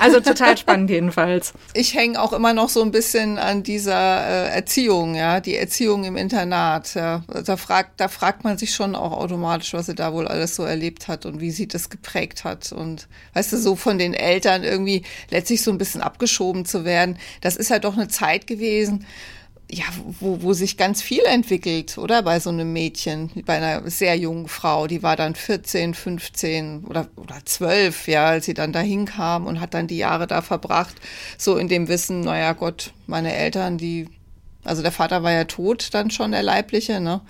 also total spannend jedenfalls. Ich hänge auch immer noch so ein bisschen an dieser äh, Erziehung, ja, die Erziehung im Internat. Ja. Da, fragt, da fragt man sich schon auch automatisch, was sie da wohl alles so erlebt hat und wie sie das geprägt hat. Und weißt du, so von den Eltern irgendwie letztlich so ein bisschen abgeschoben zu werden, das ist ja doch eine Zeit gewesen, ja, wo, wo sich ganz viel entwickelt, oder? Bei so einem Mädchen, bei einer sehr jungen Frau, die war dann 14, 15 oder, oder 12, ja, als sie dann dahin kam und hat dann die Jahre da verbracht, so in dem Wissen, naja Gott, meine Eltern, die, also der Vater war ja tot, dann schon der Leibliche, ne?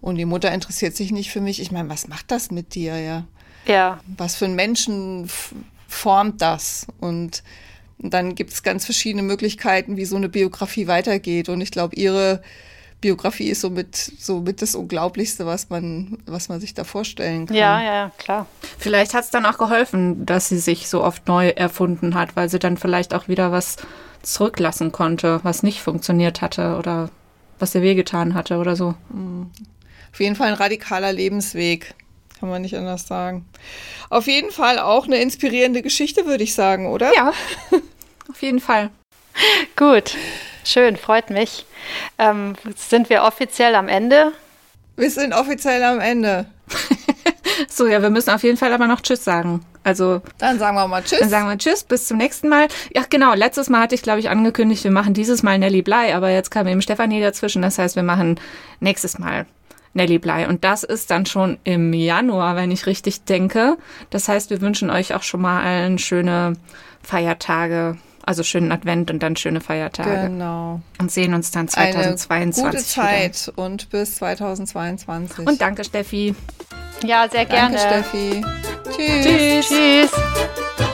Und die Mutter interessiert sich nicht für mich. Ich meine, was macht das mit dir, ja? Ja. Was für ein Menschen formt das? Und und dann gibt es ganz verschiedene Möglichkeiten, wie so eine Biografie weitergeht. Und ich glaube, ihre Biografie ist somit, somit das Unglaublichste, was man, was man sich da vorstellen kann. Ja, ja, klar. Vielleicht hat es dann auch geholfen, dass sie sich so oft neu erfunden hat, weil sie dann vielleicht auch wieder was zurücklassen konnte, was nicht funktioniert hatte oder was ihr wehgetan hatte oder so. Mhm. Auf jeden Fall ein radikaler Lebensweg. Kann man nicht anders sagen. Auf jeden Fall auch eine inspirierende Geschichte, würde ich sagen, oder? Ja, auf jeden Fall. Gut, schön, freut mich. Ähm, sind wir offiziell am Ende? Wir sind offiziell am Ende. so, ja, wir müssen auf jeden Fall aber noch Tschüss sagen. Also. Dann sagen wir mal Tschüss. Dann sagen wir Tschüss, bis zum nächsten Mal. Ja, genau. Letztes Mal hatte ich, glaube ich, angekündigt, wir machen dieses Mal Nelly Blei, aber jetzt kam eben Stefanie dazwischen. Das heißt, wir machen nächstes Mal Nelly Blei. Und das ist dann schon im Januar, wenn ich richtig denke. Das heißt, wir wünschen euch auch schon mal allen schöne Feiertage. Also schönen Advent und dann schöne Feiertage. Genau. Und sehen uns dann 2022. Eine gute Zeit wieder. und bis 2022. Und danke, Steffi. Ja, sehr gerne. Danke, Steffi. Tschüss. Tschüss. Tschüss.